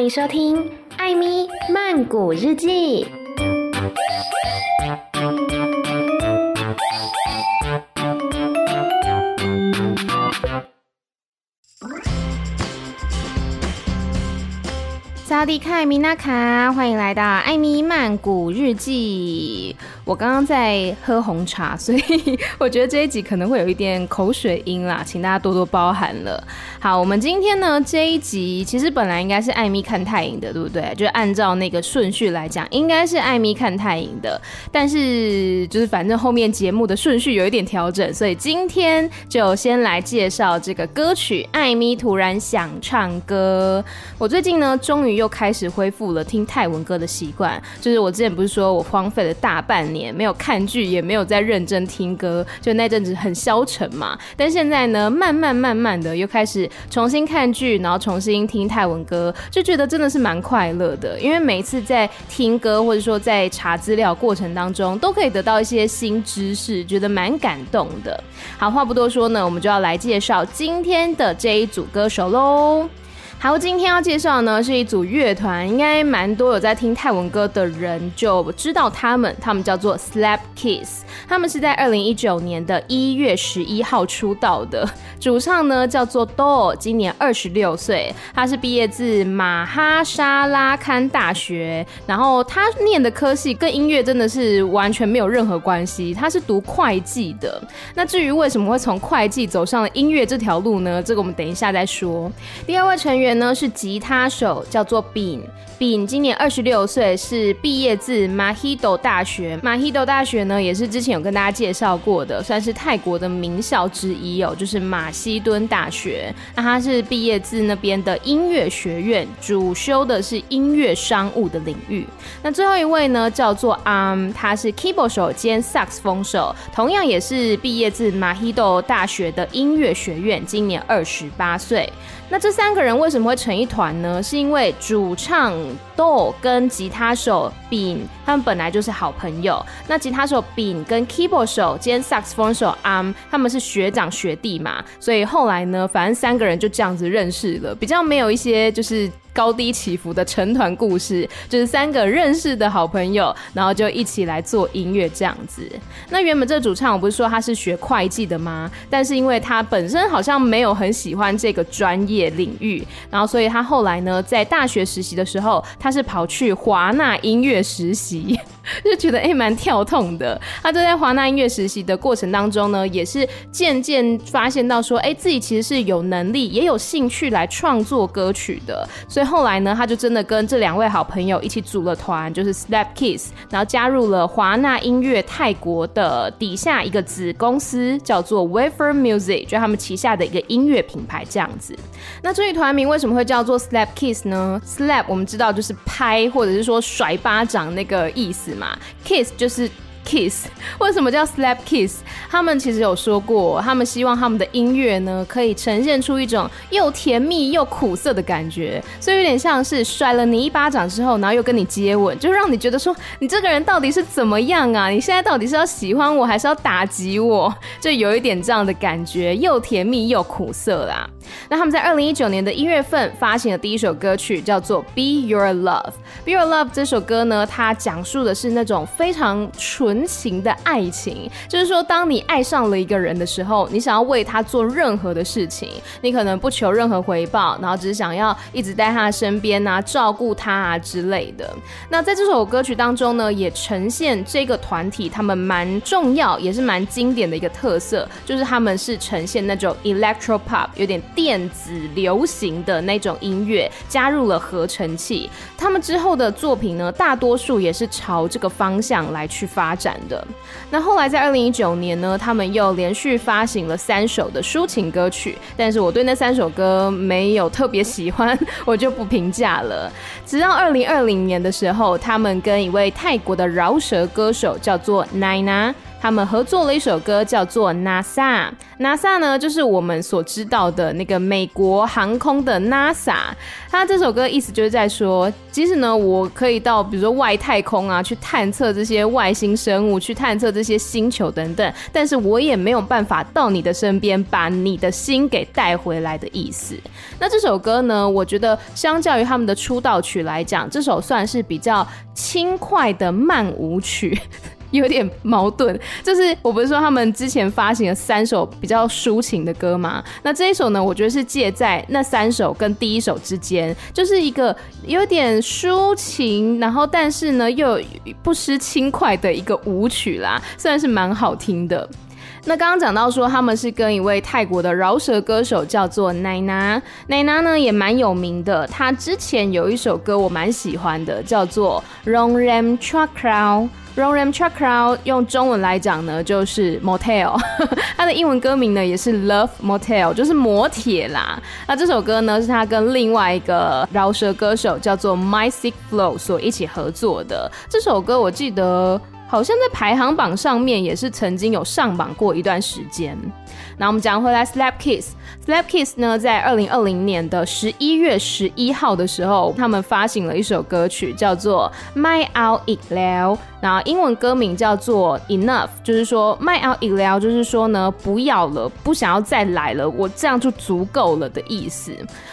欢迎收听《艾咪曼谷日记》。萨迪卡米娜卡，欢迎来到艾咪曼谷日记。我刚刚在喝红茶，所以我觉得这一集可能会有一点口水音啦，请大家多多包涵了。好，我们今天呢这一集其实本来应该是艾咪看泰影的，对不对？就按照那个顺序来讲，应该是艾咪看泰影的。但是就是反正后面节目的顺序有一点调整，所以今天就先来介绍这个歌曲《艾咪突然想唱歌》。我最近呢终于又开始恢复了听泰文歌的习惯，就是我之前不是说我荒废了大半年。也没有看剧，也没有在认真听歌，就那阵子很消沉嘛。但现在呢，慢慢慢慢的又开始重新看剧，然后重新听泰文歌，就觉得真的是蛮快乐的。因为每一次在听歌或者说在查资料过程当中，都可以得到一些新知识，觉得蛮感动的。好，话不多说呢，我们就要来介绍今天的这一组歌手喽。好，今天要介绍呢是一组乐团，应该蛮多有在听泰文歌的人就知道他们，他们叫做 Slap Kiss，他们是在二零一九年的一月十一号出道的，主唱呢叫做 Do，今年二十六岁，他是毕业自马哈沙拉堪大学，然后他念的科系跟音乐真的是完全没有任何关系，他是读会计的。那至于为什么会从会计走上了音乐这条路呢？这个我们等一下再说。第二位成员。呢是吉他手，叫做 Bin。Bin 今年二十六岁，是毕业自 Mahidol 大学。Mahidol 大学呢，也是之前有跟大家介绍过的，算是泰国的名校之一哦，就是马西敦大学。那他是毕业自那边的音乐学院，主修的是音乐商务的领域。那最后一位呢，叫做 Arm，他是 keyboard 手兼萨克斯风手，同样也是毕业自 Mahidol 大学的音乐学院，今年二十八岁。那这三个人为什么会成一团呢？是因为主唱豆跟吉他手丙他们本来就是好朋友。那吉他手丙跟 Keyboard 手兼 saxophone 手 Arm 他们是学长学弟嘛，所以后来呢，反正三个人就这样子认识了，比较没有一些就是。高低起伏的成团故事，就是三个认识的好朋友，然后就一起来做音乐这样子。那原本这主唱我不是说他是学会计的吗？但是因为他本身好像没有很喜欢这个专业领域，然后所以他后来呢，在大学实习的时候，他是跑去华纳音乐实习。就觉得哎，蛮、跳痛的。他就在华纳音乐实习的过程当中呢，也是渐渐发现到说，哎、欸，自己其实是有能力，也有兴趣来创作歌曲的。所以后来呢，他就真的跟这两位好朋友一起组了团，就是 Slap Kiss，然后加入了华纳音乐泰国的底下一个子公司，叫做 Wafer Music，就他们旗下的一个音乐品牌这样子。那至于团名为什么会叫做 Slap Kiss 呢？Slap 我们知道就是拍或者是说甩巴掌那个意思。嘛，kiss 就是 kiss，为什么叫 slap kiss？他们其实有说过，他们希望他们的音乐呢，可以呈现出一种又甜蜜又苦涩的感觉，所以有点像是甩了你一巴掌之后，然后又跟你接吻，就让你觉得说，你这个人到底是怎么样啊？你现在到底是要喜欢我，还是要打击我？就有一点这样的感觉，又甜蜜又苦涩啦。那他们在二零一九年的一月份发行的第一首歌曲叫做《Be Your Love》。《Be Your Love》这首歌呢，它讲述的是那种非常纯情的爱情，就是说，当你爱上了一个人的时候，你想要为他做任何的事情，你可能不求任何回报，然后只是想要一直在他身边啊，照顾他啊之类的。那在这首歌曲当中呢，也呈现这个团体他们蛮重要，也是蛮经典的一个特色，就是他们是呈现那种 electro pop，有点。电子流行的那种音乐加入了合成器，他们之后的作品呢，大多数也是朝这个方向来去发展的。那后来在二零一九年呢，他们又连续发行了三首的抒情歌曲，但是我对那三首歌没有特别喜欢，我就不评价了。直到二零二零年的时候，他们跟一位泰国的饶舌歌手叫做 Naina。他们合作了一首歌，叫做 NASA。NASA 呢，就是我们所知道的那个美国航空的 NASA。他这首歌意思就是在说，即使呢，我可以到比如说外太空啊，去探测这些外星生物，去探测这些星球等等，但是我也没有办法到你的身边，把你的心给带回来的意思。那这首歌呢，我觉得相较于他们的出道曲来讲，这首算是比较轻快的慢舞曲。有点矛盾，就是我不是说他们之前发行了三首比较抒情的歌吗？那这一首呢，我觉得是介在那三首跟第一首之间，就是一个有点抒情，然后但是呢又不失轻快的一个舞曲啦，虽然是蛮好听的。那刚刚讲到说他们是跟一位泰国的饶舌歌手叫做奶娜，奶娜呢也蛮有名的，他之前有一首歌我蛮喜欢的，叫做 Rong Rem Chua Krau。Rongram Chakra 用中文来讲呢，就是 Motel，它的英文歌名呢也是 Love Motel，就是摩铁啦。那这首歌呢是他跟另外一个饶舌歌手叫做 My Sick Flow 所一起合作的。这首歌我记得好像在排行榜上面也是曾经有上榜过一段时间。那我们讲回来，Slap Kiss，Slap Kiss 呢，在二零二零年的十一月十一号的时候，他们发行了一首歌曲，叫做《My Out It Loud》。然后英文歌名叫做 Enough，就是说 My out it loud，就是说呢，不要了，不想要再来了，我这样就足够了的意思。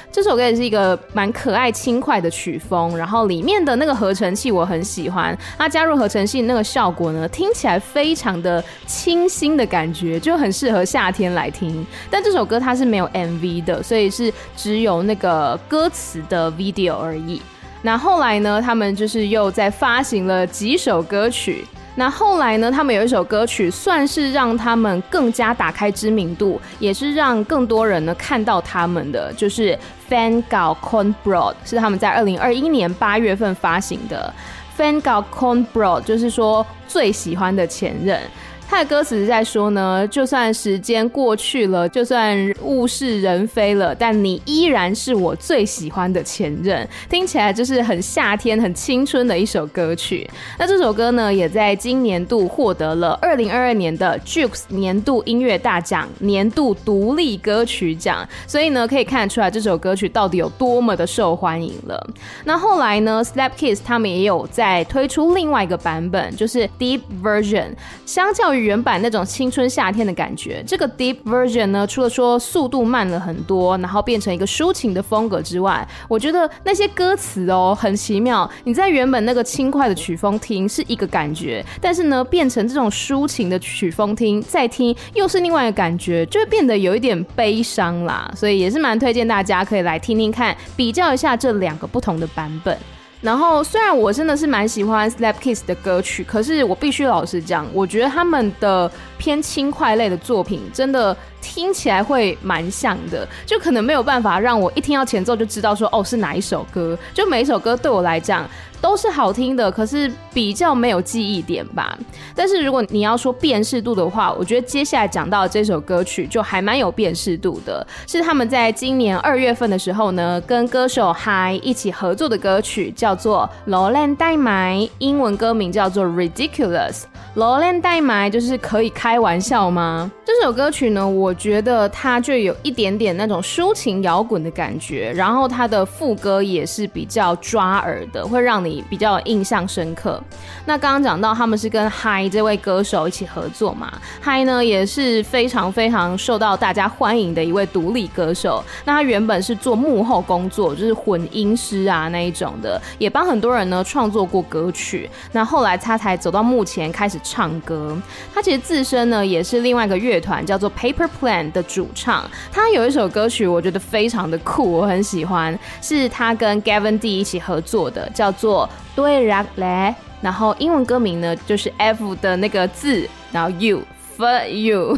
这首歌也是一个蛮可爱轻快的曲风，然后里面的那个合成器我很喜欢，它加入合成器那个效果呢，听起来非常的清新的感觉，就很适合夏天来听。但这首歌它是没有 MV 的，所以是只有那个歌词的 video 而已。那后来呢，他们就是又在发行了几首歌曲。那后来呢，他们有一首歌曲，算是让他们更加打开知名度，也是让更多人呢看到他们的，就是《Fan Gal Con Broad》，是他们在二零二一年八月份发行的。《Fan Gal Con Broad》就是说最喜欢的前任。他的歌词是在说呢，就算时间过去了，就算物是人非了，但你依然是我最喜欢的前任。听起来就是很夏天、很青春的一首歌曲。那这首歌呢，也在今年度获得了二零二二年的 Jukes 年度音乐大奖年度独立歌曲奖。所以呢，可以看出来这首歌曲到底有多么的受欢迎了。那后来呢，Slap Kiss 他们也有在推出另外一个版本，就是 Deep Version，相较于原版那种青春夏天的感觉，这个 Deep Version 呢，除了说速度慢了很多，然后变成一个抒情的风格之外，我觉得那些歌词哦很奇妙。你在原本那个轻快的曲风听是一个感觉，但是呢变成这种抒情的曲风听再听又是另外一个感觉，就会变得有一点悲伤啦。所以也是蛮推荐大家可以来听听看，比较一下这两个不同的版本。然后，虽然我真的是蛮喜欢 Slap Kiss 的歌曲，可是我必须老实讲，我觉得他们的偏轻快类的作品真的。听起来会蛮像的，就可能没有办法让我一听到前奏就知道说哦是哪一首歌。就每一首歌对我来讲都是好听的，可是比较没有记忆点吧。但是如果你要说辨识度的话，我觉得接下来讲到这首歌曲就还蛮有辨识度的，是他们在今年二月份的时候呢，跟歌手 Hyde 一起合作的歌曲，叫做《罗兰代买》，英文歌名叫做《Ridiculous》。罗兰代买就是可以开玩笑吗？这首歌曲呢，我我觉得它就有一点点那种抒情摇滚的感觉，然后它的副歌也是比较抓耳的，会让你比较印象深刻。那刚刚讲到他们是跟 Hyde 这位歌手一起合作嘛，Hyde 呢也是非常非常受到大家欢迎的一位独立歌手。那他原本是做幕后工作，就是混音师啊那一种的，也帮很多人呢创作过歌曲。那后来他才走到目前开始。唱歌，他其实自身呢也是另外一个乐团叫做 Paper Plan 的主唱。他有一首歌曲，我觉得非常的酷，我很喜欢，是他跟 Gavin D 一起合作的，叫做对 Rock 嘞。然后英文歌名呢就是 F 的那个字，然后 You for You。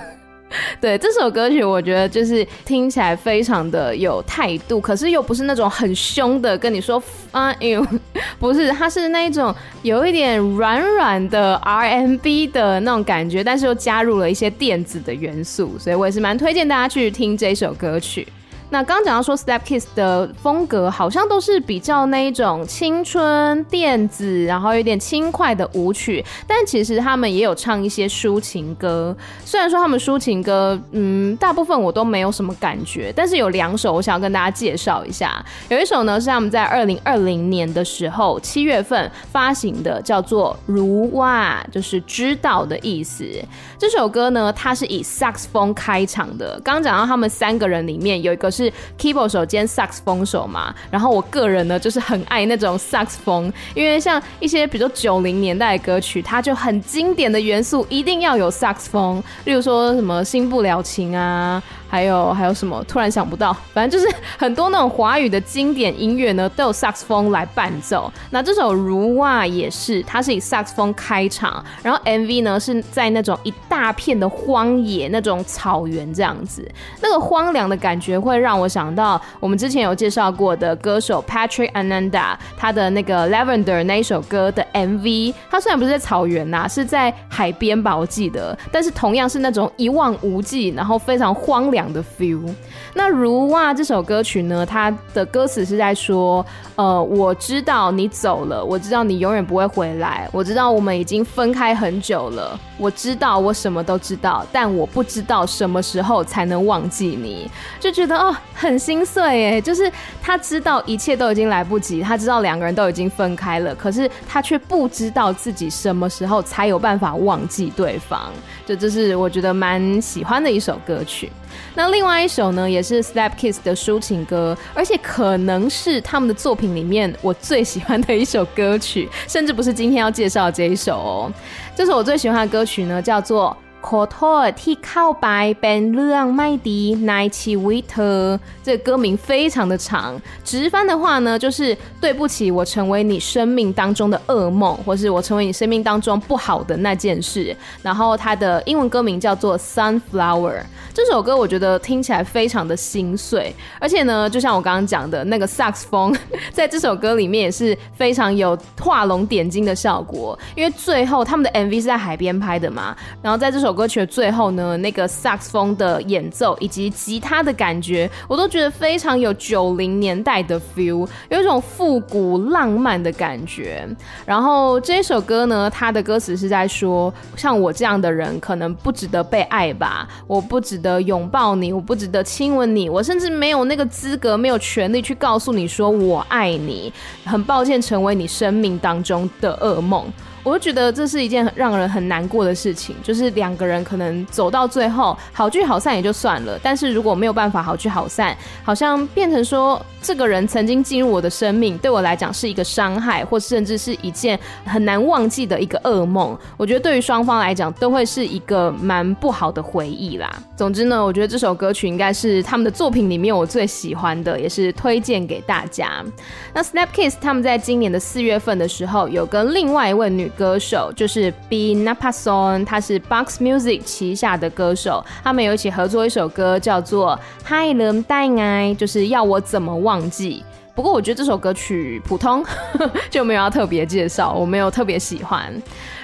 对，这首歌曲，我觉得就是听起来非常的有态度，可是又不是那种很凶的跟你说 fuck you，不是，它是那种有一点软软的 RMB 的那种感觉，但是又加入了一些电子的元素，所以我也是蛮推荐大家去听这首歌曲。那刚讲到说，Step Kids 的风格好像都是比较那一种青春电子，然后有点轻快的舞曲，但其实他们也有唱一些抒情歌。虽然说他们抒情歌，嗯，大部分我都没有什么感觉，但是有两首我想要跟大家介绍一下。有一首呢是他们在二零二零年的时候七月份发行的，叫做《如哇》，就是知道的意思。这首歌呢，它是以萨克斯风开场的。刚讲到他们三个人里面有一个是 keyboard 手兼萨克斯风手嘛，然后我个人呢就是很爱那种萨克斯风，因为像一些比如说九零年代的歌曲，它就很经典的元素一定要有萨克斯风，例如说什么《新不了情》啊。还有还有什么？突然想不到，反正就是很多那种华语的经典音乐呢，都有萨克斯风来伴奏。那这首《如哇》也是，它是以萨克斯风开场，然后 MV 呢是在那种一大片的荒野，那种草原这样子，那个荒凉的感觉会让让我想到我们之前有介绍过的歌手 Patrick Ananda，他的那个 Lavender 那一首歌的 MV，他虽然不是在草原呐、是在海边吧，我记得，但是同样是那种一望无际，然后非常荒凉。的 feel，那如哇这首歌曲呢，它的歌词是在说，呃，我知道你走了，我知道你永远不会回来，我知道我们已经分开很久了，我知道我什么都知道，但我不知道什么时候才能忘记你，就觉得哦很心碎耶，就是他知道一切都已经来不及，他知道两个人都已经分开了，可是他却不知道自己什么时候才有办法忘记对方，就这是我觉得蛮喜欢的一首歌曲。那另外一首呢，也是 Slap Kiss 的抒情歌，而且可能是他们的作品里面我最喜欢的一首歌曲，甚至不是今天要介绍这一首哦。这首我最喜欢的歌曲呢，叫做。ขอโทษที่เข้าไปเป็นเรื่องไม่ดีในชีวิตเธอ。这个歌名非常的长，直翻的话呢，就是对不起，我成为你生命当中的噩梦，或是我成为你生命当中不好的那件事。然后它的英文歌名叫做 Sunflower。这首歌我觉得听起来非常的心碎，而且呢，就像我刚刚讲的那个萨克斯风，在这首歌里面也是非常有画龙点睛的效果。因为最后他们的 MV 是在海边拍的嘛，然后在这首。 首歌曲的最后呢，那个萨克斯风的演奏以及吉他的感觉，我都觉得非常有九零年代的 feel，有一种复古浪漫的感觉。然后这首歌呢，它的歌词是在说，像我这样的人可能不值得被爱吧，我不值得拥抱你，我不值得亲吻你，我甚至没有那个资格，没有权利去告诉你说我爱你。很抱歉，成为你生命当中的噩梦。我就觉得这是一件让人很难过的事情，就是两个人可能走到最后好聚好散也就算了，但是如果没有办法好聚好散，好像变成说这个人曾经进入我的生命，对我来讲是一个伤害，或甚至是一件很难忘记的一个噩梦。我觉得对于双方来讲都会是一个蛮不好的回忆啦。总之呢，我觉得这首歌曲应该是他们的作品里面我最喜欢的，也是推荐给大家。那 Snapkiss 他们在今年的四月份的时候有跟另外一位女歌手就是 Binapason，他是 Box Music 旗下的歌手，他们有一起合作一首歌，叫做《海伦带爱》，就是要我怎么忘记。不过我觉得这首歌曲普通，就没有要特别介绍，我没有特别喜欢。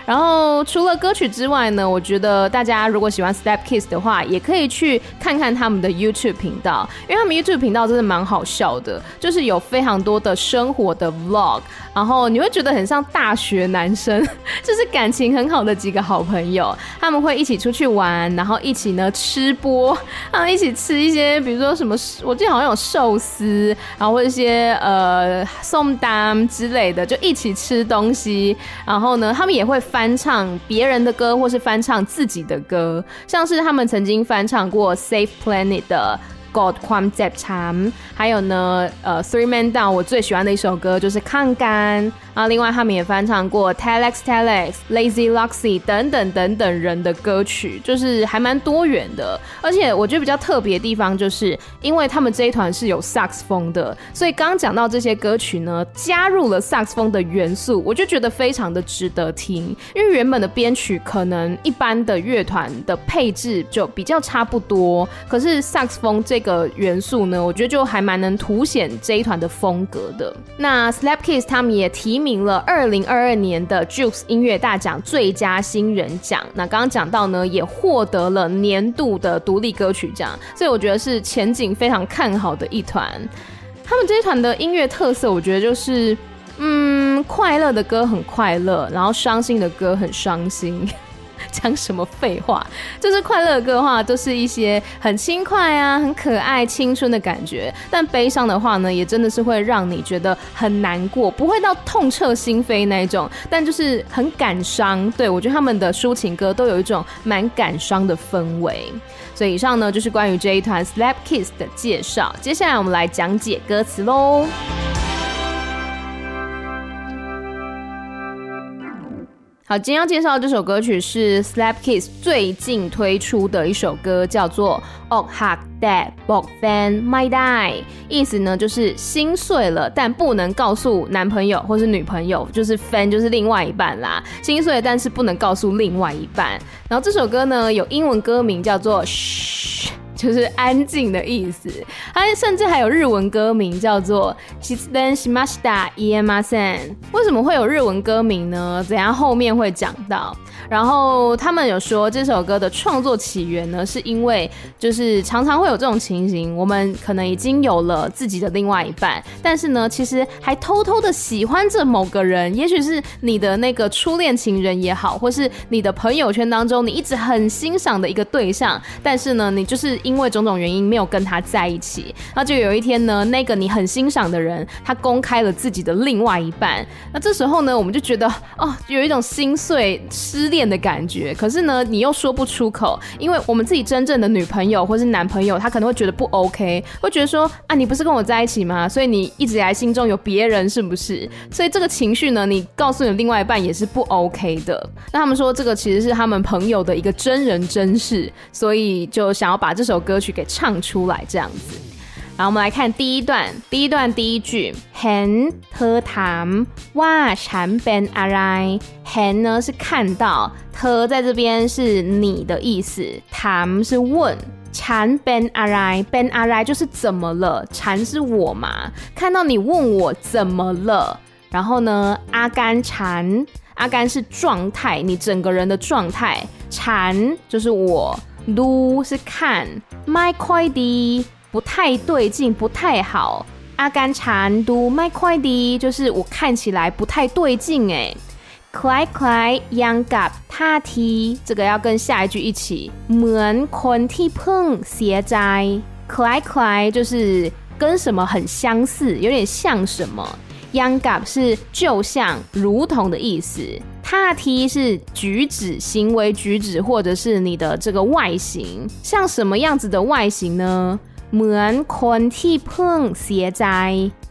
然后除了歌曲之外呢，我觉得大家如果喜欢 Step Kids 的话，也可以去看看他们的 YouTube 频道，因为他们 YouTube 频道真的蛮好笑的，就是有非常多的生活的 Vlog，然后你会觉得很像大学男生，就是感情很好的几个好朋友，他们会一起出去玩，然后一起呢吃播，然后一起吃一些，比如说什么，我记得好像有寿司，然后或者一些呃送单之类的，就一起吃东西，然后呢，他们也会。翻唱别人的歌，或是翻唱自己的歌，像是他们曾经翻唱过 Safe Planet 的。God ความเจ็บช้ำ，还有呢，呃，Three Man Down，我最喜欢的一首歌就是《抗干》啊。另外，他们也翻唱过 Telex Telex、Lazy Luxy 等等等等人的歌曲，就是还蛮多元的。而且我觉得比较特别的地方，就是因为他们这一团是有萨克斯风的，所以刚刚讲到这些歌曲呢，加入了萨克斯风的元素，我就觉得非常的值得听。因为原本的编曲可能一般的乐团的配置就比较差不多，可是萨克斯风这 个元素呢，我觉得就还蛮能凸显这一团的风格的。那 Slapkiss 他们也提名了二零二二年的 JUKE 音乐大奖最佳新人奖。那刚刚讲到呢，也获得了年度的独立歌曲奖，所以我觉得是前景非常看好的一团。他们这一团的音乐特色，我觉得就是，嗯，快乐的歌很快乐，然后伤心的歌很伤心。讲什么废话？就是快乐歌的话，都是一些很轻快啊、很可爱、青春的感觉。但悲伤的话呢，也真的是会让你觉得很难过，不会到痛彻心扉那一种，但就是很感伤。对，我觉得他们的抒情歌都有一种蛮感伤的氛围。所以以上呢，就是关于这一团 Slap Kiss 的介绍。接下来我们来讲解歌词喽。好，今天要介绍的这首歌曲是 Slap Kiss 最近推出的一首歌，叫做《Oh Hug That Bog Fan My Die》，意思呢就是心碎了，但不能告诉男朋友或是女朋友，就是 fan 就是另外一半啦，心碎了，但是不能告诉另外一半。然后这首歌呢有英文歌名叫做 Shh。就是安静的意思，它甚至还有日文歌名叫做「失恋しました言えません」。为什么会有日文歌名呢？等下后面会讲到。 然后他们有说这首歌的创作起源呢，是因为就是常常会有这种情形，我们可能已经有了自己的另外一半，但是呢，其实还偷偷的喜欢着某个人，也许是你的那个初恋情人也好，或是你的朋友圈当中你一直很欣赏的一个对象，但是呢，你就是因为种种原因没有跟他在一起，那就有一天呢，那个你很欣赏的人，他公开了自己的另外一半，那这时候呢，我们就觉得哦，有一种心碎失恋的感觉，可是呢，你又说不出口，因为我们自己真正的女朋友或是男朋友，他可能会觉得不 OK，会觉得说啊，你不是跟我在一起吗？所以你一直以来心中有别人，是不是？所以这个情绪呢，你告诉你另外一半也是不 OK 的。那他们说这个其实是他们朋友的一个真人真事，所以就想要把这首歌曲给唱出来，这样子。然后我们来看第一段，第一段第一句，hen 特谈哇产 ben 阿来，hen 呢是看到，特在这边是你的意思，谈是问，产 ben 阿来，ben 阿来就是怎么了，产是我嘛，看到你问我怎么了，然后呢，阿甘产，阿甘是状态，你整个人的状态，产就是我，撸是看，my 快递。不太对劲，不太好。阿甘缠都麦快递，就是我看起来不太对劲哎。快快央嘎他提，这个要跟下一句一起。门坤替碰斜斋，快快就是跟什么很相似，有点像什么。央嘎是就像、如同的意思。他提是举止、行为举止，或者是你的这个外形，像什么样子的外形呢？ เหมือนคนที่เพิ่งเสียใจ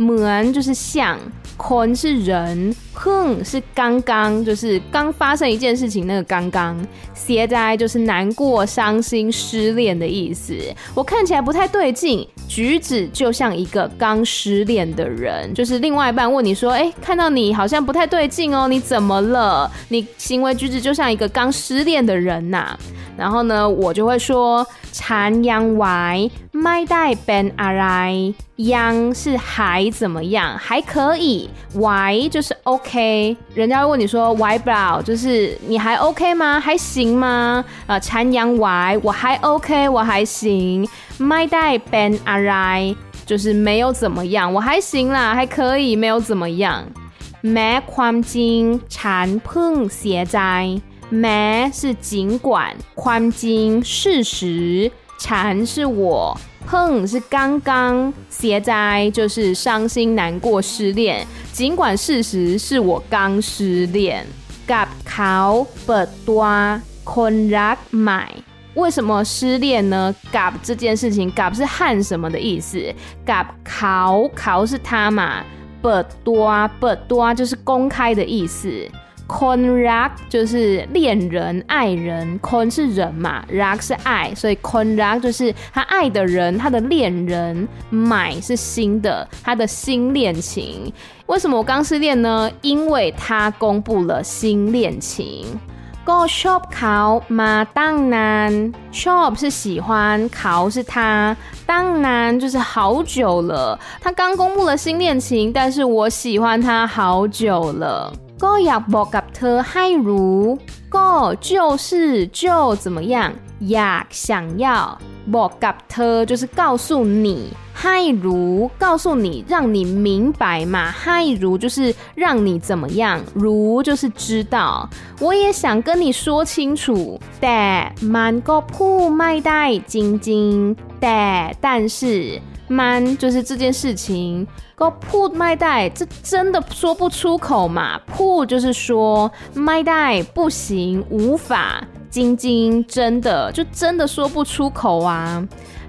เหมือน就是像 坤是人，哼是刚刚，就是刚发生一件事情。那个刚刚，呆呆就是难过、伤心、失恋的意思。我看起来不太对劲，举止就像一个刚失恋的人。就是另外一半问你说：“哎，看到你好像不太对劲哦，你怎么了？你行为举止就像一个刚失恋的人呐。”然后呢，我就会说：“Yang yang wei mai dai ben ai，Yang 是还怎么样，还可以。ไหว就是 OK。人家会问你说，ไหวเปล่า，就是你还 OK 吗？还行吗？呃，ฉันยังไหว，我还 OK，我还行。ไม่ได้เป็นอะไร就是没有怎么样，我还行啦，还可以，没有怎么样。แม้ความจริงฉันเพิ่งเสียใจ没是尽管，宽金事实，禅是我，碰是刚刚， 写在就是伤心难过失恋。尽管事实是我刚失恋。กับเขาเปิดตัวคนรักใหม่，为什么失恋呢？กับ这件事情，กับ是和什么的意思？กับเขา，เขา是他嘛？เปิดตัว，เปิดตัว就是公开的意思。 con r a k 就是恋人、爱人，con 是人嘛 r a k 是爱，所以 con r a k 就是他爱的人，他的恋人，my 是新的，他的新恋情。为什么我刚失恋呢？因为他公布了新恋情。go shop 考马当然，shop 是喜欢，考是他，当然就是好久了。他刚公布了新恋情，但是我喜欢他好久了。ก็อยากบอกกับเธอให้รู้，ก็就是就怎么样，อยาก想要。บอกกับเธอ就是告诉你，ให้รู้告诉你，让你明白嘛。ให้รู้就是让你怎么样，รู้就是知道。我也想跟你说清楚，แต่มันก็พูดไม่ได้จริงๆ，แต่但是 man，就是这件事情。Go put my die，这真的说不出口嘛？Put 就是说 my die 不行，无法。晶晶真的就真的说不出口啊。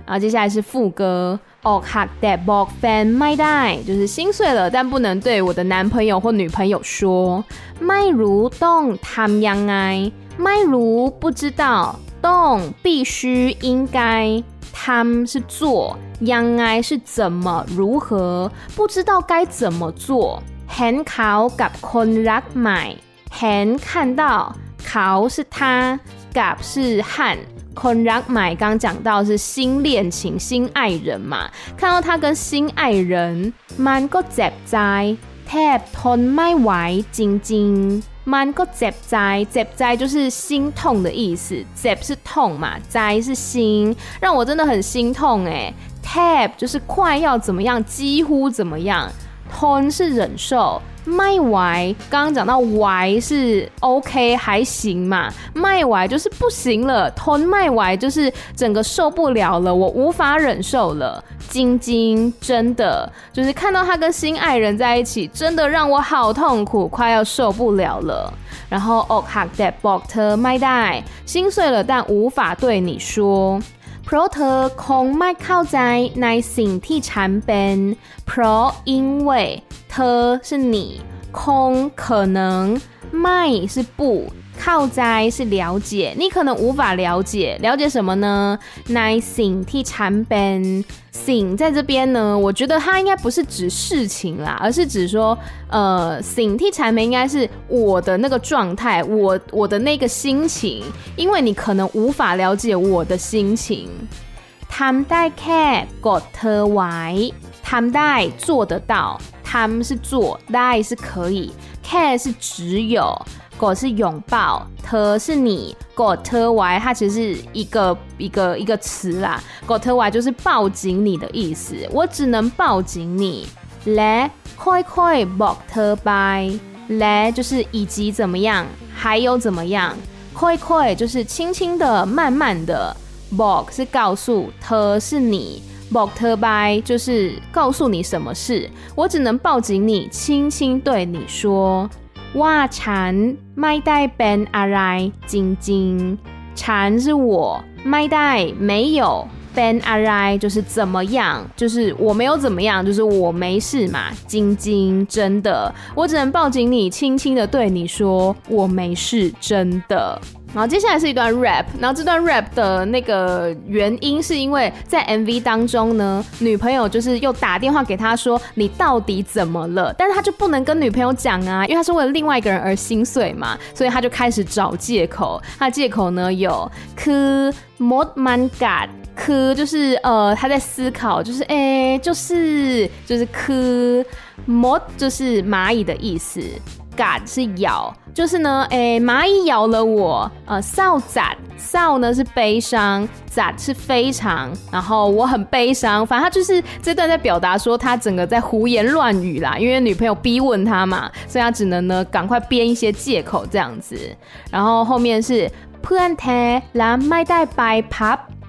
然后接下来是副歌。Oh, hot that box fan, my die，就是心碎了，但不能对我的男朋友或女朋友说。My 如 don't 爱，My i，my 如不知道，don't 必须应该。ทำ是做，ยังไง是怎么如何，不知道该怎么做。เห็นเขากับคนรักใหม่，เห็น看到。เขา是他，กับ 是和คนรักใหม่刚讲到是新恋情、新爱人嘛，看到他跟新爱人，มันก็เจ็บใจ，แทบทนไม่ไหวจริงๆ， มันก็เจ็บใจ，เจ็บใจ就是心痛的意思，เจ็บ是痛嘛，ใจ是心，让我真的很心痛哎，แทบ就是快要怎么样，几乎怎么样，ทน是忍受。 卖歪，刚刚讲到歪是 OK 还行嘛，卖歪就是不行了，吞卖歪就是整个受不了了，我无法忍受了。晶晶真的就是看到他跟心爱人在一起，真的让我好痛苦，快要受不了了。然后 o k h a k d e b o k t e r m y d a 心碎了，但无法对你说。 เพราะเธอคงไม่เข้าใจในสิ่งที่ฉันเป็นเพราะ因为เธอ是你，คง可能ไม่是不。 靠在是了解，你可能无法了解，了解什么呢？那สิ่งที่ฉันเป็นสิ่ง在这边呢？我觉得它应该不是指事情啦，而是指说，呃，สิ่งที่ฉันเป็น应该是我的那个状态，我我的那个心情，因为你可能无法了解我的心情。ทำได้แค่กอดเธอไว้，ทำได้做得到，ทำ是做，ได้是可以，แค่是只有。 กอด是拥抱，เธอ是你，กอดเธอไว้，它其实是一个一个一个词啦。กอดเธอไว้就是抱紧你的意思，我只能抱紧你。และค่อยๆบอกเธอไป，และ就是以及怎么样，还有怎么样。ค่อยๆ就是轻轻的、慢慢的。บอก是告诉，เธอ是你，บอกเธอไป就是告诉你什么事，我只能抱紧你，轻轻对你说。 ว่าฉันไม่ได้เป็นอะไรจริงๆ，ฉัน是我，ไม่ได้没有，เป็นอะไร就是怎么样，就是我没有怎么样，就是我没事嘛。晶晶，真的，我只能抱紧你，轻轻的对你说，我没事，真的。 然后接下来是一段 rap，然后这段 rap 的那个原因是因为在 MV 当中呢，女朋友就是又打电话给他说，你到底怎么了？但是他就不能跟女朋友讲啊，因为他是为了另外一个人而心碎嘛，所以他就开始找借口。他借口呢有 k mod man god k 就是呃他在思考，就是哎、就是就是 k mod 就是蚂蚁的意思。嘎是咬，就是呢，哎、欸，蚂蚁咬了我，呃，扫杂扫呢是悲伤，杂是非常，然后我很悲伤，反正他就是这段在表达说他整个在胡言乱语啦，因为女朋友逼问他嘛，所以他只能呢赶快编一些借口这样子，然后后面是 puante la mai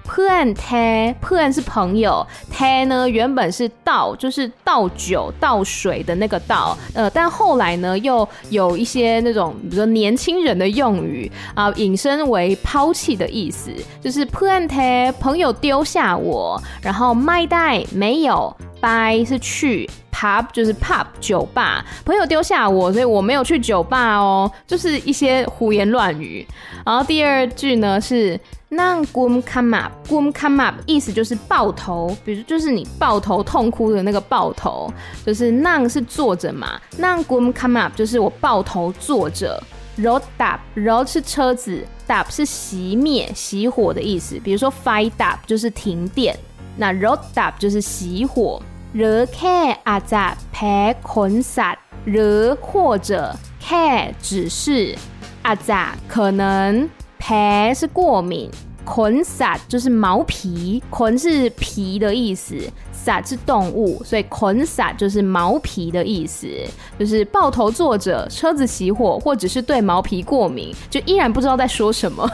dai bai pop。p u n t p u n 是朋友 t 呢原本是倒，就是倒酒倒水的那个倒，呃，但后来呢又有一些那种比如说年轻人的用语啊，引申为抛弃的意思，就是 p u n t 朋友丢下我，然后 my die 没有，by 是去，pub 就是 pub 酒吧，朋友丢下我，所以我没有去酒吧哦，就是一些胡言乱语。然后第二句呢是。那 gum come up，gum come up 意思就是抱头，比如就是你抱头痛哭的那个抱头，就是那是坐着嘛。那 gum come up 就是我抱头坐着。road up，road 是车子，up 是熄灭、熄火的意思。比如说 fire dap 就是停电，那 road up 就是熄火。惹 care 阿杂陪捆萨，惹或者 care 只是阿杂可能陪是过敏，捆萨就是毛皮，捆是皮的意思。是动物，所以捆萨就是毛皮的意思，就是抱头坐着，车子熄火，或者是对毛皮过敏，就依然不知道在说什么，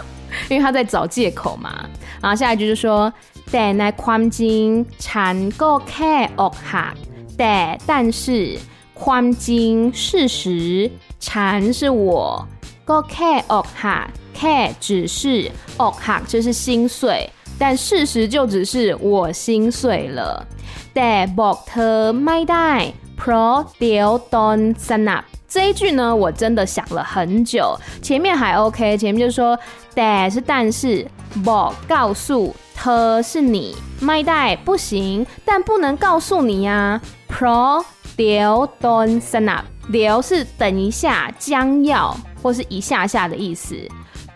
因为他在找借口嘛。然后下一句就说：แต่ในความจริงฉันก็แค่อกหัก，แต่但是ความจริง事实，ฉัน是我，ก็แค่อกหัก， แค่只是อกหัก就是心碎。但事实就只是我心碎了。แต่บอกเธอไม่ได้เพราะเดี๋ยวโดนสนับ。这一句呢，我真的想了很久。前面还 OK，前面就是说แต่是但是，บอก告诉，เธอ是你，ไม่ได้不行，但不能告诉你呀。เพราะเดี๋ยวโดนสนับ，เดี๋ยว是等一下，将要或是一下下的意思。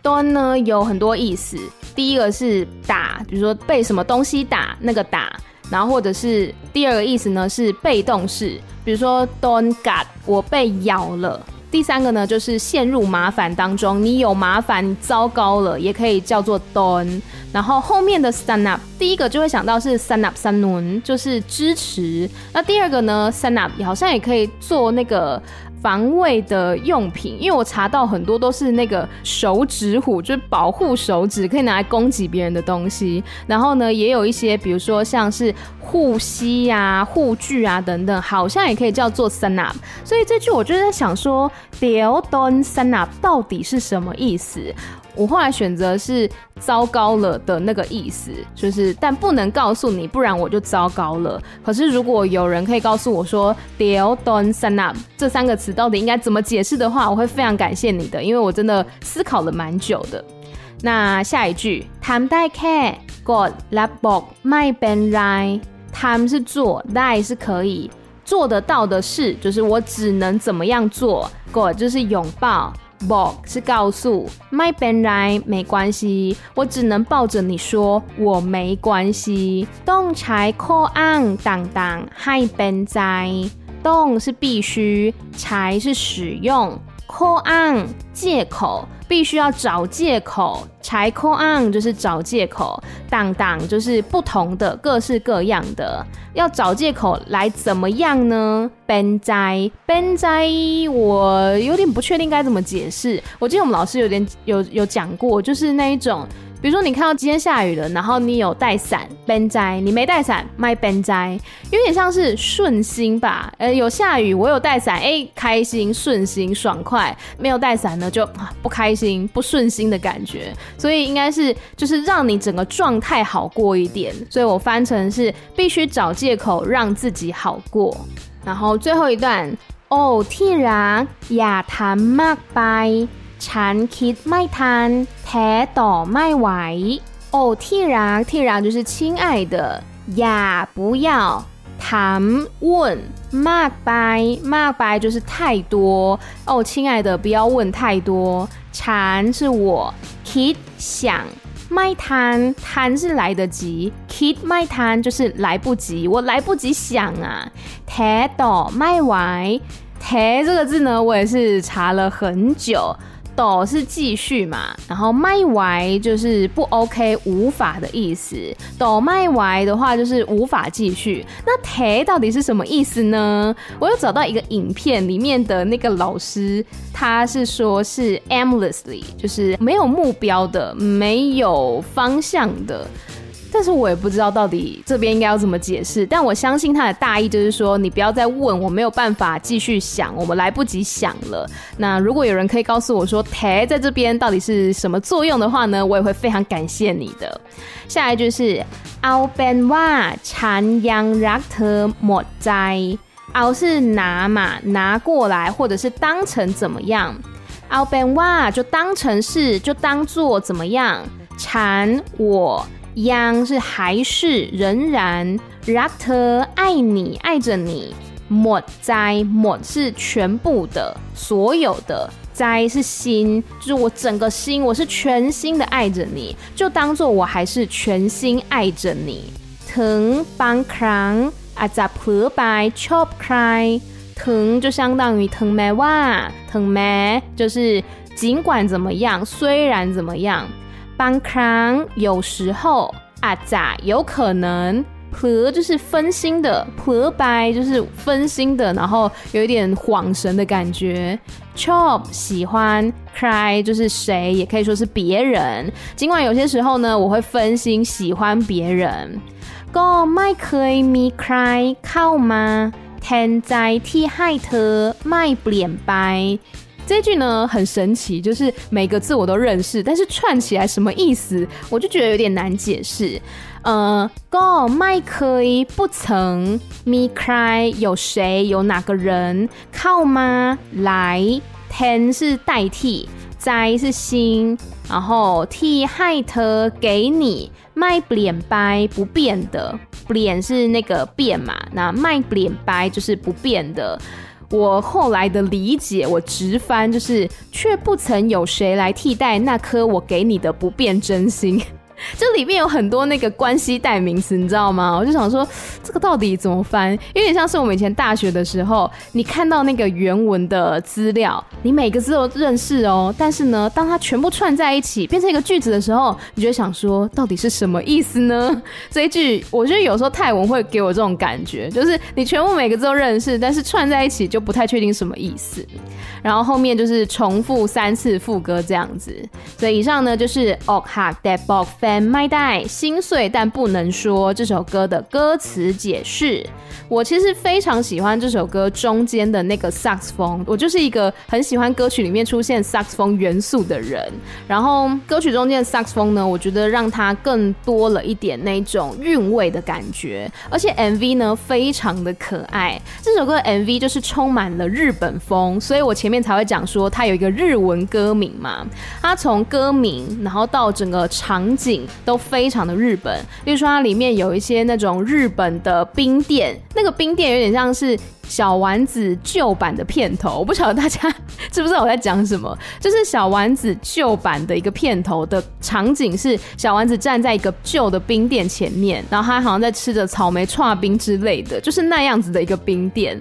端呢有很多意思。第一个是打，比如说被什么东西打，那个打。然后或者是第二个意思呢是被动式，比如说 don't got，我被咬了。第三个呢就是陷入麻烦当中，你有麻烦，糟糕了，也可以叫做 don。然后后面的 stand up，第一个就会想到是 stand up sanun，就是支持。那第二个呢 stand up 好像也可以做那个防卫的用品，因为我查到很多都是那个手指虎，就是保护手指，可以拿来攻击别人的东西。然后呢，也有一些，比如说像是护膝呀、护具啊等等，好像也可以叫做 sanap。所以这句我就在想说，deal don sanap 到底是什么意思？我后来选择是糟糕了的那个意思，就是但不能告诉你，不然我就糟糕了。可是如果有人可以告诉我说 “deal don sanap” 这三个词到底应该怎么解释的话，我会非常感谢你的，因为我真的思考了蛮久的。那下一句 “time die care god la bok my ben rai time 是做，die 是可以做得到的事，就是我只能怎么样做，god 就是拥抱。 บอก是告诉，ไม่เป็นไร没关系，我只能抱着你说我没关系。ต้องใช้คู่อันดังดังให้เป็นใจ，ต้อง是必须，ใช้是使用。call on 借口，必须要找借口才 call on，就是找借口。当当就是不同的，各式各样的，要找借口来怎么样呢？ben 灾 ben 灾，我有点不确定该怎么解释。我记得我们老师有点有有讲过，就是那一种。比如说，你看到今天下雨了，然后你有带伞，ben 在；你没带伞，my ben 在，有点像是顺心吧？呃，有下雨，我有带伞，哎，开心、顺心、爽快；没有带伞呢，就不开心、不顺心的感觉。所以应该是就是让你整个状态好过一点。所以我翻成是必须找借口让自己好过。然后最后一段，哦，天然亚谈 mark by。ฉันคิดไม่ทันแท้ต่อไม่ไหว哦，ที่รักที่รัก就是亲爱的，呀不要谈问มากไปมากไป就是太多哦，亲爱的不要问太多。ฉัน是我คิด想ไม่ทันทัน是来得及，คิดไม่ทัน就是来不及，我来不及想啊。แท้ต่อไม่ไหวแท้这个字呢，我也是查了很久。 斗是继续嘛，然后麦歪就是不 OK 无法的意思。斗麦歪的话就是无法继续。那台到底是什么意思呢？我有找到一个影片里面的那个老师，他是说是 aimlessly，就是没有目标的，没有方向的。但是我也不知道到底这边应该要怎么解释，但我相信他的大意就是说，你不要再问，我没有办法继续想，我们来不及想了。那如果有人可以告诉我说，台在这边到底是什么作用的话呢，我也会非常感谢你的。下一句是เอาเป็นว่าฉันยังรักเธอหมดใจ，เอา是拿嘛，拿过来，或者是当成怎么样，เอาเป็นว่า就当成是，就当做怎么样，ฉัน我。 央是还是仍然，rata 爱你爱着你，莫灾莫是全部的所有的。灾是心，就是我整个心，我是全心的爱着你，就当做我还是全心爱着你。疼帮 c r a n 阿扎婆拜 chop cry，疼就相当于疼咩哇，疼咩就是尽管怎么样，虽然怎么样。邦康有时候阿扎有可能。和就是分心的，和白就是分心的，然后有一点恍神的感觉。chop 喜欢，cry 就是谁，也可以说是别人。尽管有些时候呢，我会分心喜欢别人。ก็ไม่เคยมีใครเข้ามาแทนใจที่ให้เธอไม่เปลี่ยนไป。 这句呢很神奇，就是每个字我都认识，但是串起来什么意思，我就觉得有点难解释。呃，Go，My cry 不曾，Me cry 有谁有哪个人靠吗？来，Ten 是代替，灾是心，然后替 Height 给你，My 脸白不变的，脸是那个变嘛，那 My 脸白就是不变的。我后来的理解，我直翻就是，却不曾有谁来替代那颗我给你的不变真心。这里面有很多那个关系代名词，你知道吗？我就想说，这个到底怎么翻？有点像是我们以前大学的时候，你看到那个原文的资料，你每个字都认识哦。但是呢，当它全部串在一起变成一个句子的时候，你就会想说，到底是什么意思呢？这一句，我觉得有时候泰文会给我这种感觉，就是你全部每个字都认识，但是串在一起就不太确定什么意思。然后后面就是重复三次副歌这样子。所以以上呢就是 Ok Hak That Bok Fan My Die 心碎但不能说这首歌的歌词解释。我其实非常喜欢这首歌中间的那个萨克斯风，我就是一个很喜欢歌曲里面出现萨克斯风元素的人。然后歌曲中间的萨克斯风呢，我觉得让它更多了一点那种韵味的感觉，而且 MV 呢非常的可爱。这首歌 MV 就是充满了日本风，所以我前面才会讲说它有一个日文歌名嘛。它从歌名，然后到整个场景都非常的日本。例如说它里面有一些那种日本的冰店。那个冰店有点像是小丸子旧版的片头，我不晓得大家知不知道我在讲什么。就是小丸子旧版的一个片头的场景是小丸子站在一个旧的冰店前面，然后他好像在吃着草莓串冰之类的，就是那样子的一个冰店。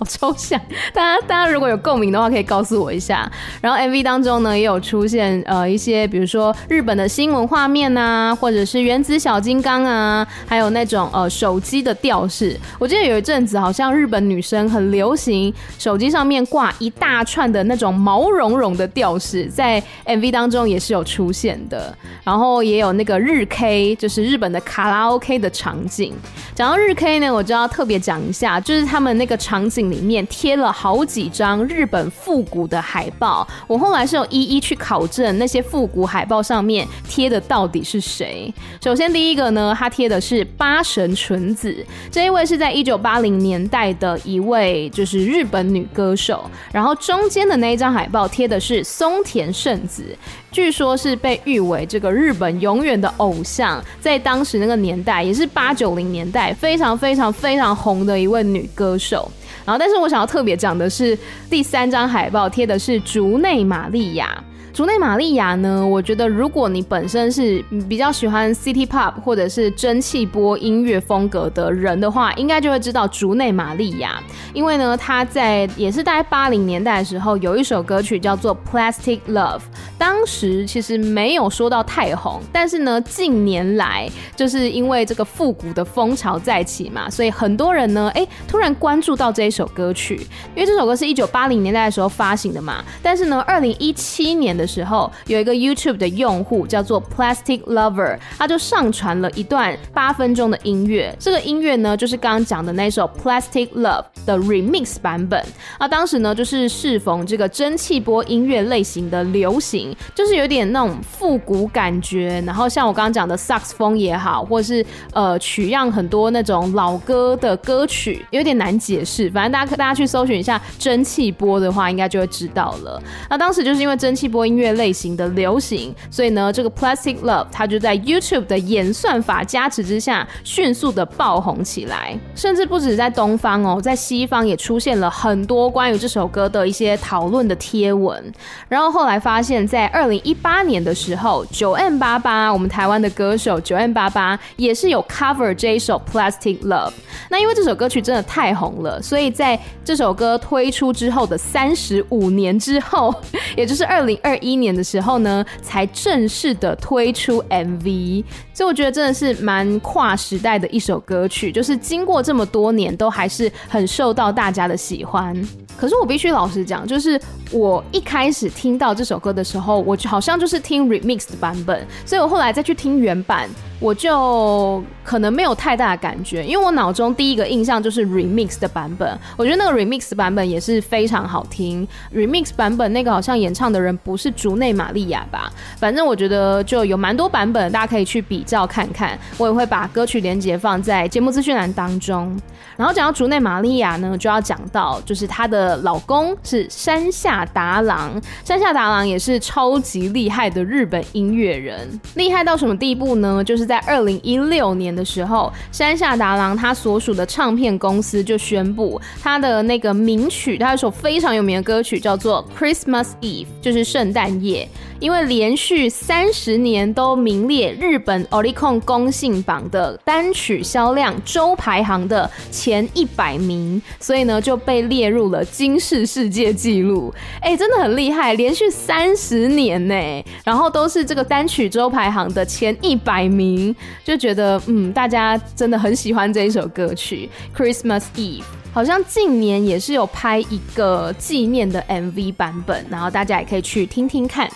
好抽象，大家大家如果有共鸣的话，可以告诉我一下。然后 MV 当中呢，也有出现呃一些，比如说日本的新闻画面啊，或者是原子小金刚啊，还有那种呃手机的吊饰。我记得有一阵子，好像日本女生很流行手机上面挂一大串的那种毛茸茸的吊饰，在 MV 当中也是有出现的。然后也有那个日 K，就是日本的卡拉 OK 的场景。讲到日 K 呢，我就要特别讲一下，就是他们那个场景。里面贴了好几张日本复古的海报，我后来是有一一去考证那些复古海报上面贴的到底是谁。首先第一个呢，他贴的是八神纯子，这一位是在一九八零年代的一位就是日本女歌手。然后中间的那一张海报贴的是松田圣子，据说是被誉为这个日本永远的偶像，在当时那个年代也是八九零年代非常非常非常红的一位女歌手。然后，但是我想要特别讲的是，第三张海报贴的是竹内玛利亚。竹内玛利亚呢，我觉得如果你本身是比较喜欢 City Pop 或者是蒸汽波音乐风格的人的话，应该就会知道竹内玛利亚，因为呢，他在也是大概八零年代的时候有一首歌曲叫做 Plastic Love，当时其实没有说到太红，但是呢，近年来就是因为这个复古的风潮再起嘛，所以很多人呢，哎，突然关注到这一首歌曲，因为这首歌是一九八零年代的时候发行的嘛，但是呢，二零一七年的时候，有一个 YouTube 的用户叫做 Plastic Lover，他就上传了一段八分钟的音乐。这个音乐呢，就是刚刚讲的那首 Plastic Love 的 Remix 版本。啊，当时呢，就是适逢这个蒸汽波音乐类型的流行，就是有点那种复古感觉。然后像我刚刚讲的萨克斯风也好，或是呃取样很多那种老歌的歌曲，有点难解释。反正大家大家去搜寻一下蒸汽波的话，应该就会知道了。那当时就是因为蒸汽波。音乐类型的流行，所以呢，这个 Plastic Love 它就在 YouTube 的演算法加持之下，迅速的爆红起来。甚至不止在东方哦，在西方也出现了很多关于这首歌的一些讨论的贴文。然后后来发现，在二零一八年的时候，9m88，我们台湾的歌手 9m88 也是有 cover 这一首 Plastic Love。那因为这首歌曲真的太红了，所以在这首歌推出之后的三十五年之后，也就是二零二一年的时候呢，才正式的推出 MV。所以我觉得真的是蛮跨时代的一首歌曲，就是经过这么多年，都还是很受到大家的喜欢。可是我必须老实讲，就是我一开始听到这首歌的时候，我就好像就是听 remix 的版本，所以我后来再去听原版。我就可能没有太大的感觉，因为我脑中第一个印象就是 remix 的版本。我觉得那个 remix 版本也是非常好听。remix 版本那个好像演唱的人不是竹内玛利亚吧？反正我觉得就有蛮多版本，大家可以去比较看看。我也会把歌曲连接放在节目资讯栏当中。然后讲到竹内玛利亚呢，就要讲到就是她的老公是山下达郎。山下达郎也是超级厉害的日本音乐人，厉害到什么地步呢？就是。在二零一六年的时候，山下达郎他所属的唱片公司就宣布，他的那个名曲，他有首非常有名的歌曲叫做《Christmas Eve》，就是圣诞夜。因为连续三十年都名列日本 Oricon 公信榜的单曲销量周排行的前一百名，所以呢就被列入了金氏世界纪录。哎，真的很厉害，连续三十年呢，然后都是这个单曲周排行的前一百名，就觉得嗯，大家真的很喜欢这一首歌曲《Christmas Eve》。好像近年也是有拍一个纪念的 MV 版本，然后大家也可以去听听看。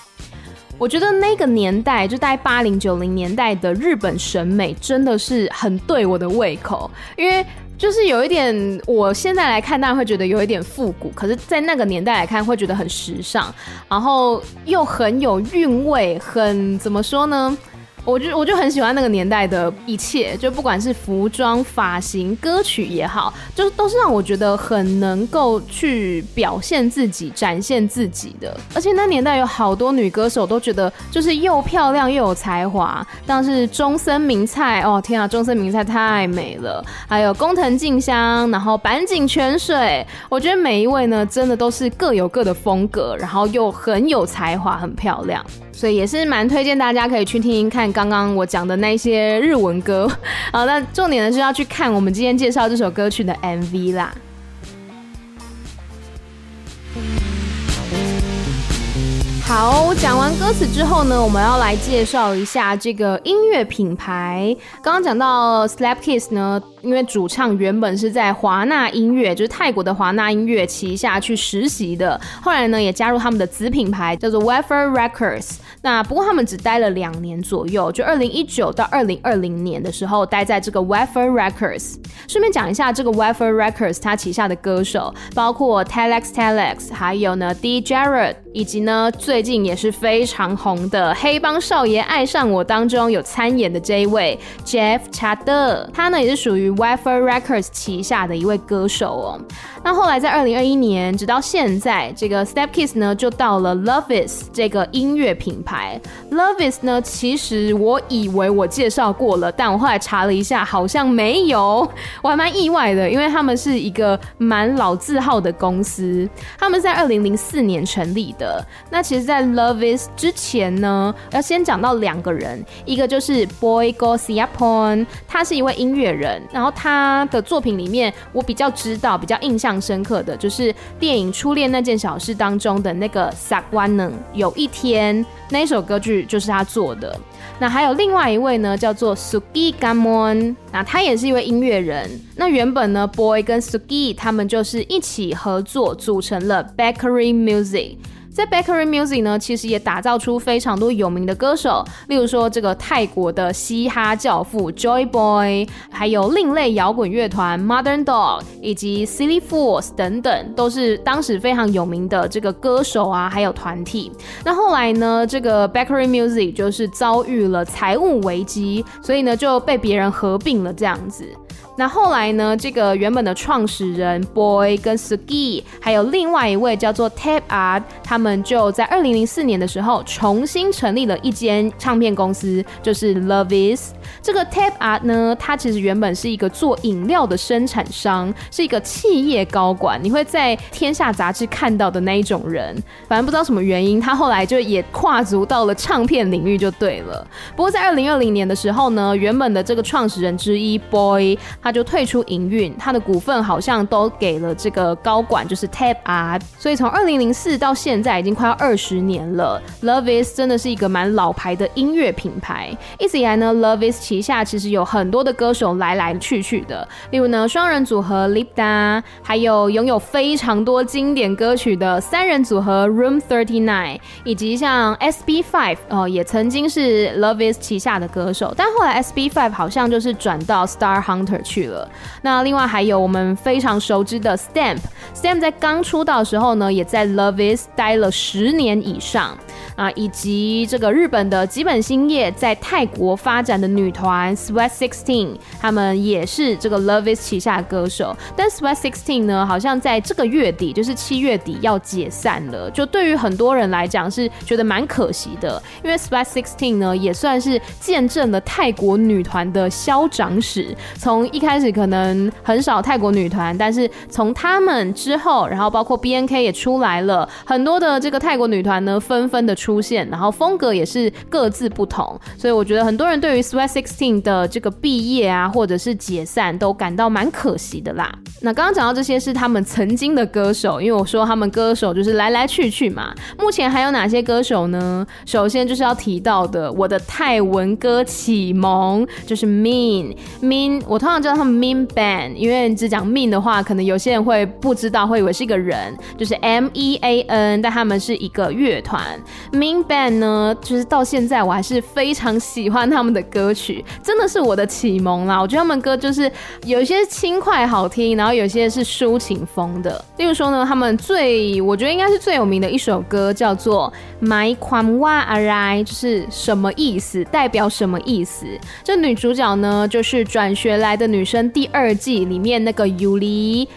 我觉得那个年代，就大概八零九零年代的日本审美，真的是很对我的胃口。因为就是有一点，我现在来看，大家会觉得有一点复古，可是，在那个年代来看，会觉得很时尚，然后又很有韵味，很怎么说呢？我就我就很喜欢那个年代的一切，就不管是服装、发型、歌曲也好，就是都是让我觉得很能够去表现自己、展现自己的。而且那年代有好多女歌手都觉得就是又漂亮又有才华，像是中森明菜哦，天啊，中森明菜太美了，还有工藤静香，然后坂井泉水，我觉得每一位呢，真的都是各有各的风格，然后又很有才华，很漂亮。所以也是蛮推荐大家可以去听一看刚刚我讲的那些日文歌。好，那重点呢是要去看我们今天介绍这首歌曲的 MV 啦。好，讲完歌词之后呢，我们要来介绍一下这个音乐品牌。刚刚讲到 Slap Kiss 呢，因为主唱原本是在华纳音乐，就是泰国的华纳音乐旗下去实习的，后来呢也加入他们的子品牌叫做 Wafer Records。那不过他们只待了两年左右，就二零一九到二零二零年的时候待在这个 Wafer Records。顺便讲一下这个 Wafer Records 它旗下的歌手包括 Telex Telex，还有呢 D Jared，以及呢最近也是非常红的《黑帮少爷爱上我》当中有参演的这一位 Jeff c h a d e r 他呢也是属于 Wafer Records 旗下的一位歌手哦。那后来在二零二一年直到现在，这个 Slap Kids 呢就到了 Loveis 这个音乐品牌。Loveis 呢，其实我以为我介绍过了，但我后来查了一下，好像没有，我还蛮意外的，因为他们是一个蛮老字号的公司，他们在二零零四年成立的。那其实，在 Love Is 之前呢，要先讲到两个人，一个就是 Boygo Siapon，他是一位音乐人，然后他的作品里面，我比较知道、比较印象深刻的就是电影《初恋那件小事》当中的那个 Sakwanen，有一天。那一首歌剧就是他做的。那还有另外一位呢，叫做 Sugi Gamon，那他也是一位音乐人。那原本呢，Boy 跟 Sugi 他们就是一起合作组成了 Bakery Music。在 Bakery Music 呢，其实也打造出非常多有名的歌手，例如说这个泰国的嘻哈教父 Joy Boy，还有另类摇滚乐团 Modern Dog，以及 Silly Fools 等等，都是当时非常有名的这个歌手啊，还有团体。那后来呢，这个 Bakery Music 就是遭遇了财务危机，所以呢就被别人合并了这样子。那后来呢，这个原本的创始人 Boy 跟 Sugi，还有另外一位叫做 Tap Art，他们就在二零零四年的时候重新成立了一间唱片公司，就是 Lovis。这个 Tap Art 呢，它其实原本是一个做饮料的生产商，是一个企业高管，你会在天下杂志看到的那一种人。反正不知道什么原因，他后来就也跨足到了唱片领域就对了。不过在二零二零年的时候呢，原本的这个创始人之一 Boy。他就退出营运，他的股份好像都给了这个高管，就是 tap r。所以从二零零四到现在，已经快要二十年了。Love is 真的是一个蛮老牌的音乐品牌。一直以来呢，Love is 旗下其实有很多的歌手来来去去的，例如呢，双人组合 Lipda，还有拥有非常多经典歌曲的三人组合 Room Thirty Nine，以及像 SB Five 哦，也曾经是 Love is 旗下的歌手，但后来 SB Five 好像就是转到 Star Hunter 去。去了。那另外还有我们非常熟知的 Stamp，Stamp 在刚出道的时候呢，也在 LOVEIS 待了十年以上啊，以及这个日本的吉本兴业在泰国发展的女团 Sweet Sixteen，他们也是这个 LOVEIS 旗下的歌手。但 Sweet Sixteen 呢，好像在这个月底，就是七月底要解散了。就对于很多人来讲是觉得蛮可惜的，因为 Sweet Sixteen 呢也算是见证了泰国女团的消长史，从一开始可能很少泰国女团，但是从他们之后，然后包括 BNK 也出来了，很多的这个泰国女团呢纷纷的出现，然后风格也是各自不同，所以我觉得很多人对于 Sweat Sixteen 的这个毕业啊，或者是解散都感到蛮可惜的啦。那刚刚讲到这些是他们曾经的歌手，因为我说他们歌手就是来来去去嘛。目前还有哪些歌手呢？首先就是要提到的我的泰文歌启蒙，就是 Min Min，我通常叫。他们 Mean Band，因为你只讲 Mean 的话，可能有些人会不知道，会以为是一个人，就是 M E A N，但他们是一个乐团。Mean Band 呢，就是到现在我还是非常喜欢他们的歌曲，真的是我的启蒙啦。我觉得他们歌就是有一些轻快好听，然后有些是抒情风的。例如说呢，他们最我觉得应该是最有名的一首歌叫做 My Kwam Wa Arai，就是什么意思，代表什么意思？这女主角呢，就是转学来的女。女生第二季里面那个 u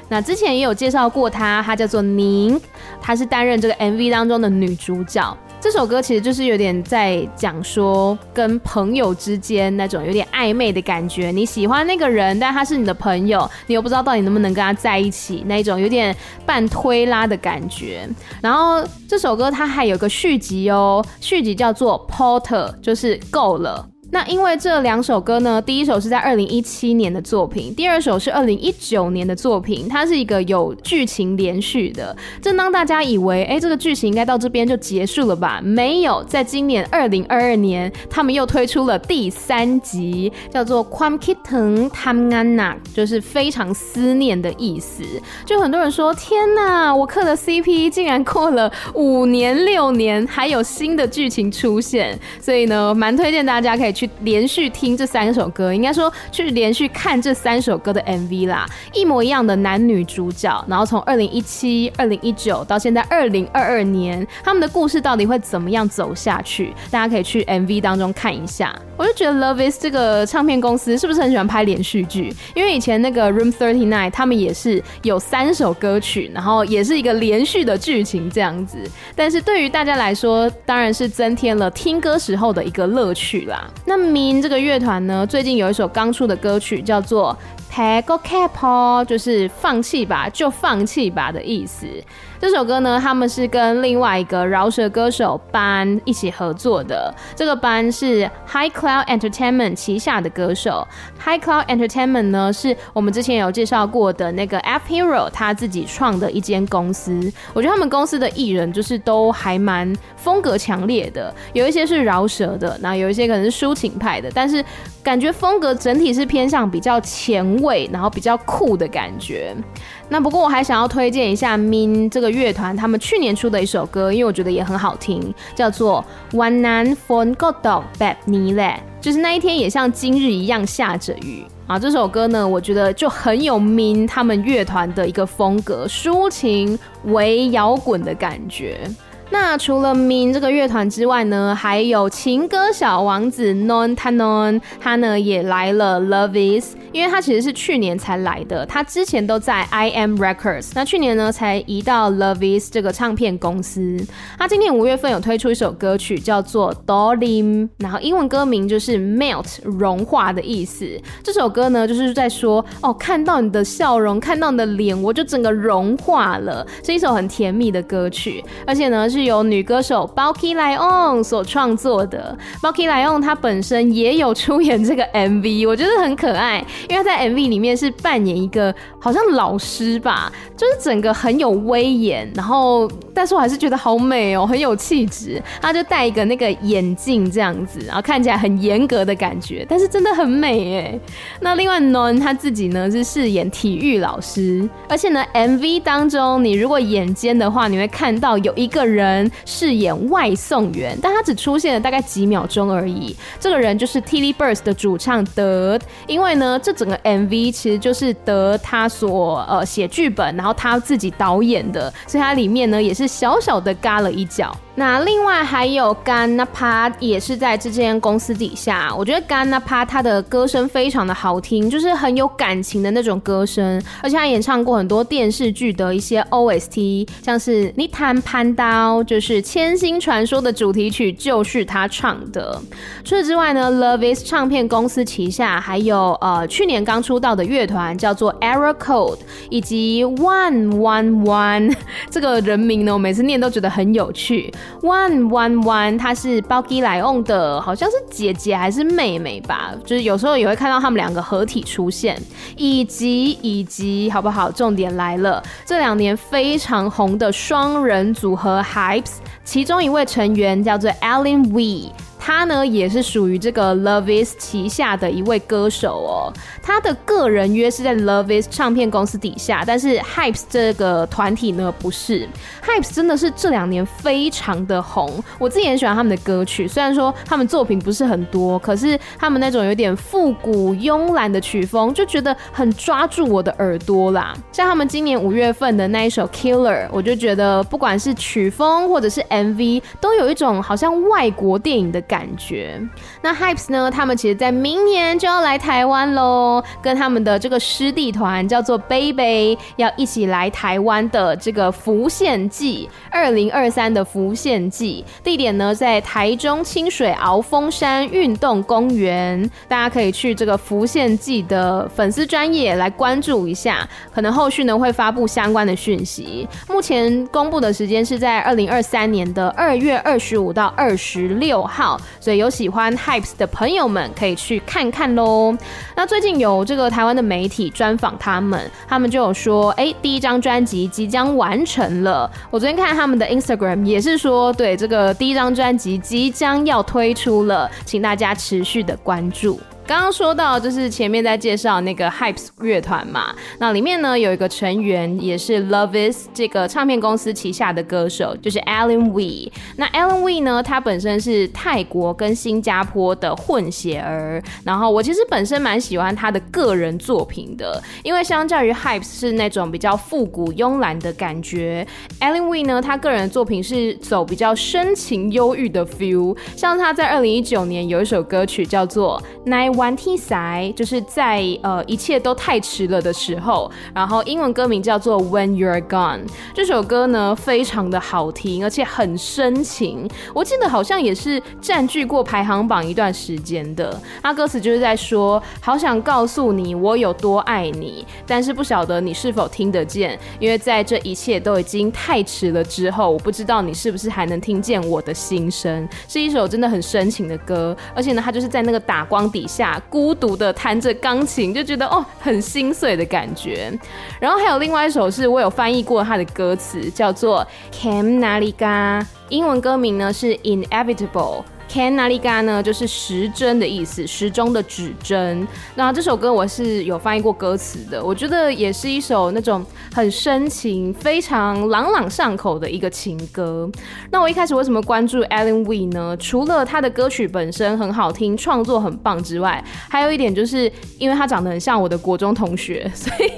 那之前也有介绍过她，她叫做宁，她是担任这个 MV 当中的女主角。这首歌其实就是有点在讲说跟朋友之间那种有点暧昧的感觉，你喜欢那个人，但他是你的朋友，你又不知道到底能不能跟他在一起，那一种有点半推拉的感觉。然后这首歌它还有个续集哦，续集叫做 Porter，就是够了。那因为这两首歌呢，第一首是在二零一七年的作品，第二首是二零一九年的作品，它是一个有剧情连续的。正当大家以为，哎，这个剧情应该到这边就结束了吧？没有，在今年二零二二年，他们又推出了第三集，叫做《Kwam Kiteng Tham Nganak》，就是非常思念的意思。就很多人说，天哪，我磕的 CP 竟然过了五年六年，还有新的剧情出现，所以呢，蛮推荐大家可以。去连续听这三首歌，应该说去连续看这三首歌的 MV 啦，一模一样的男女主角，然后从二零一七、二零一九到现在二零二二年，他们的故事到底会怎么样走下去？大家可以去 MV 当中看一下。我就觉得 Love Is 这个唱片公司是不是很喜欢拍连续剧？因为以前那个 Room Thirty Nine 他们也是有三首歌曲，然后也是一个连续的剧情这样子。但是对于大家来说，当然是增添了听歌时候的一个乐趣啦。那 Min 这个乐团呢，最近有一首刚出的歌曲叫做。Take cap 就是放弃吧，就放弃吧的意思。这首歌呢，他们是跟另外一个饶舌歌手班一起合作的。这个班是 High Cloud Entertainment 旗下的歌手。High Cloud Entertainment 呢，是我们之前有介绍过的那个 ap hero 他自己创的一间公司。我觉得他们公司的艺人就是都还蛮风格强烈的，有一些是饶舌的，那有一些可能是抒情派的，但是感觉风格整体是偏向比较前卫，然后比较酷的感觉。那不过我还想要推荐一下 Min 这个乐团，他们去年出的一首歌，因为我觉得也很好听，叫做《One Night for God of Bad News》，就是那一天也像今日一样下着雨啊。这首歌呢，我觉得就很有 Min 他们乐团的一个风格，抒情、为摇滚的感觉。那除了 Mean 这个乐团之外呢，还有情歌小王子 Non Tanon，他呢也来了 Love Is，因为他其实是去年才来的，他之前都在 I M Records，那去年呢才移到 Love Is 这个唱片公司。他今年五月份有推出一首歌曲叫做 Dolim，然后英文歌名就是 Melt 融化的意思。这首歌呢就是在说哦，看到你的笑容，看到你的脸，我就整个融化了，是一首很甜蜜的歌曲，而且呢是。是由女歌手 Balki Lion 所创作的。Balki Lion 她本身也有出演这个 MV，我觉得很可爱，因为她在 MV 里面是扮演一个好像老师吧，就是整个很有威严，然后但是我还是觉得好美哦，很有气质。她就戴一个那个眼镜这样子，然后看起来很严格的感觉，但是真的很美哎。那另外 Non 她自己呢是饰演体育老师，而且呢 MV 当中你如果眼尖的话，你会看到有一个人。饰演外送员，但他只出现了大概几秒钟而已。这个人就是 Tilly Birds 的主唱德，因为呢，这整个 MV 其实就是德他所呃写剧本，然后他自己导演的，所以他里面呢也是小小的嘎了一脚。那另外还有 g a n a p a 也是在这间公司底下。我觉得 g a n a p a 他的歌声非常的好听，就是很有感情的那种歌声，而且他演唱过很多电视剧的一些 OST，像是《你谈潘刀》就是《千星传说》的主题曲，就是他唱的。除此之外呢，Love Is 唱片公司旗下还有呃去年刚出道的乐团叫做 Error Code，以及 One One One 这个人名呢，我每次念都觉得很有趣。One One One，她是包 g 莱 on 的，好像是姐姐还是妹妹吧？就是有时候也会看到他们两个合体出现，以及以及好不好？重点来了，这两年非常红的双人组合 Hypes，其中一位成员叫做 Alin Wee。他呢也是属于这个 Love Is 旗下的一位歌手哦。他的个人约是在 Love Is 唱片公司底下，但是 Hypes 这个团体呢不是。Hypes 真的是这两年非常的红，我自己很喜欢他们的歌曲。虽然说他们作品不是很多，可是他们那种有点复古慵懒的曲风，就觉得很抓住我的耳朵啦。像他们今年五月份的那一首 Killer，我就觉得不管是曲风或者是 MV，都有一种好像外国电影的感觉。那 Hypes 呢？他们其实，在明年就要来台湾喽，跟他们的这个师弟团叫做 Baby，要一起来台湾的这个浮现祭，二零二三的浮现祭，地点呢在台中清水鳌峰山运动公园，大家可以去这个浮现祭的粉丝专业来关注一下，可能后续呢会发布相关的讯息。目前公布的时间是在二零二三年的二月二十五到二十六号。所以有喜欢 Hypes 的朋友们可以去看看喽。那最近有这个台湾的媒体专访他们，他们就有说，哎、第一张专辑即将完成了。我昨天看他们的 Instagram 也是说，对，这个第一张专辑即将要推出了，请大家持续的关注。刚刚说到，就是前面在介绍那个 Hypes 乐团嘛，那里面呢有一个成员也是 Love Is 这个唱片公司旗下的歌手，就是 Alin Wee。那 Alin Wee 呢，他本身是泰国跟新加坡的混血儿，然后我其实本身蛮喜欢他的个人作品的，因为相较于 Hypes 是那种比较复古慵懒的感觉，Alin Wee 呢，他个人的作品是走比较深情忧郁的 feel，像他在二零一九年有一首歌曲叫做 Night。One T 赛就是在呃一切都太迟了的时候，然后英文歌名叫做 When You're Gone。这首歌呢非常的好听，而且很深情。我记得好像也是占据过排行榜一段时间的。他歌词就是在说，好想告诉你我有多爱你，但是不晓得你是否听得见，因为在这一切都已经太迟了之后，我不知道你是不是还能听见我的心声。是一首真的很深情的歌，而且呢，它就是在那个打光底下。孤独的弹着钢琴，就觉得哦，很心碎的感觉。然后还有另外一首是我有翻译过他的歌词，叫做《Kem Naliga》，英文歌名呢是《Inevitable》。Ken Nariga 呢，就是时针的意思，时钟的指针。那这首歌我是有翻译过歌词的，我觉得也是一首那种很深情、非常朗朗上口的一个情歌。那我一开始为什么关注 Alan Wee 呢？除了他的歌曲本身很好听，创作很棒之外，还有一点就是因为他长得很像我的国中同学，所以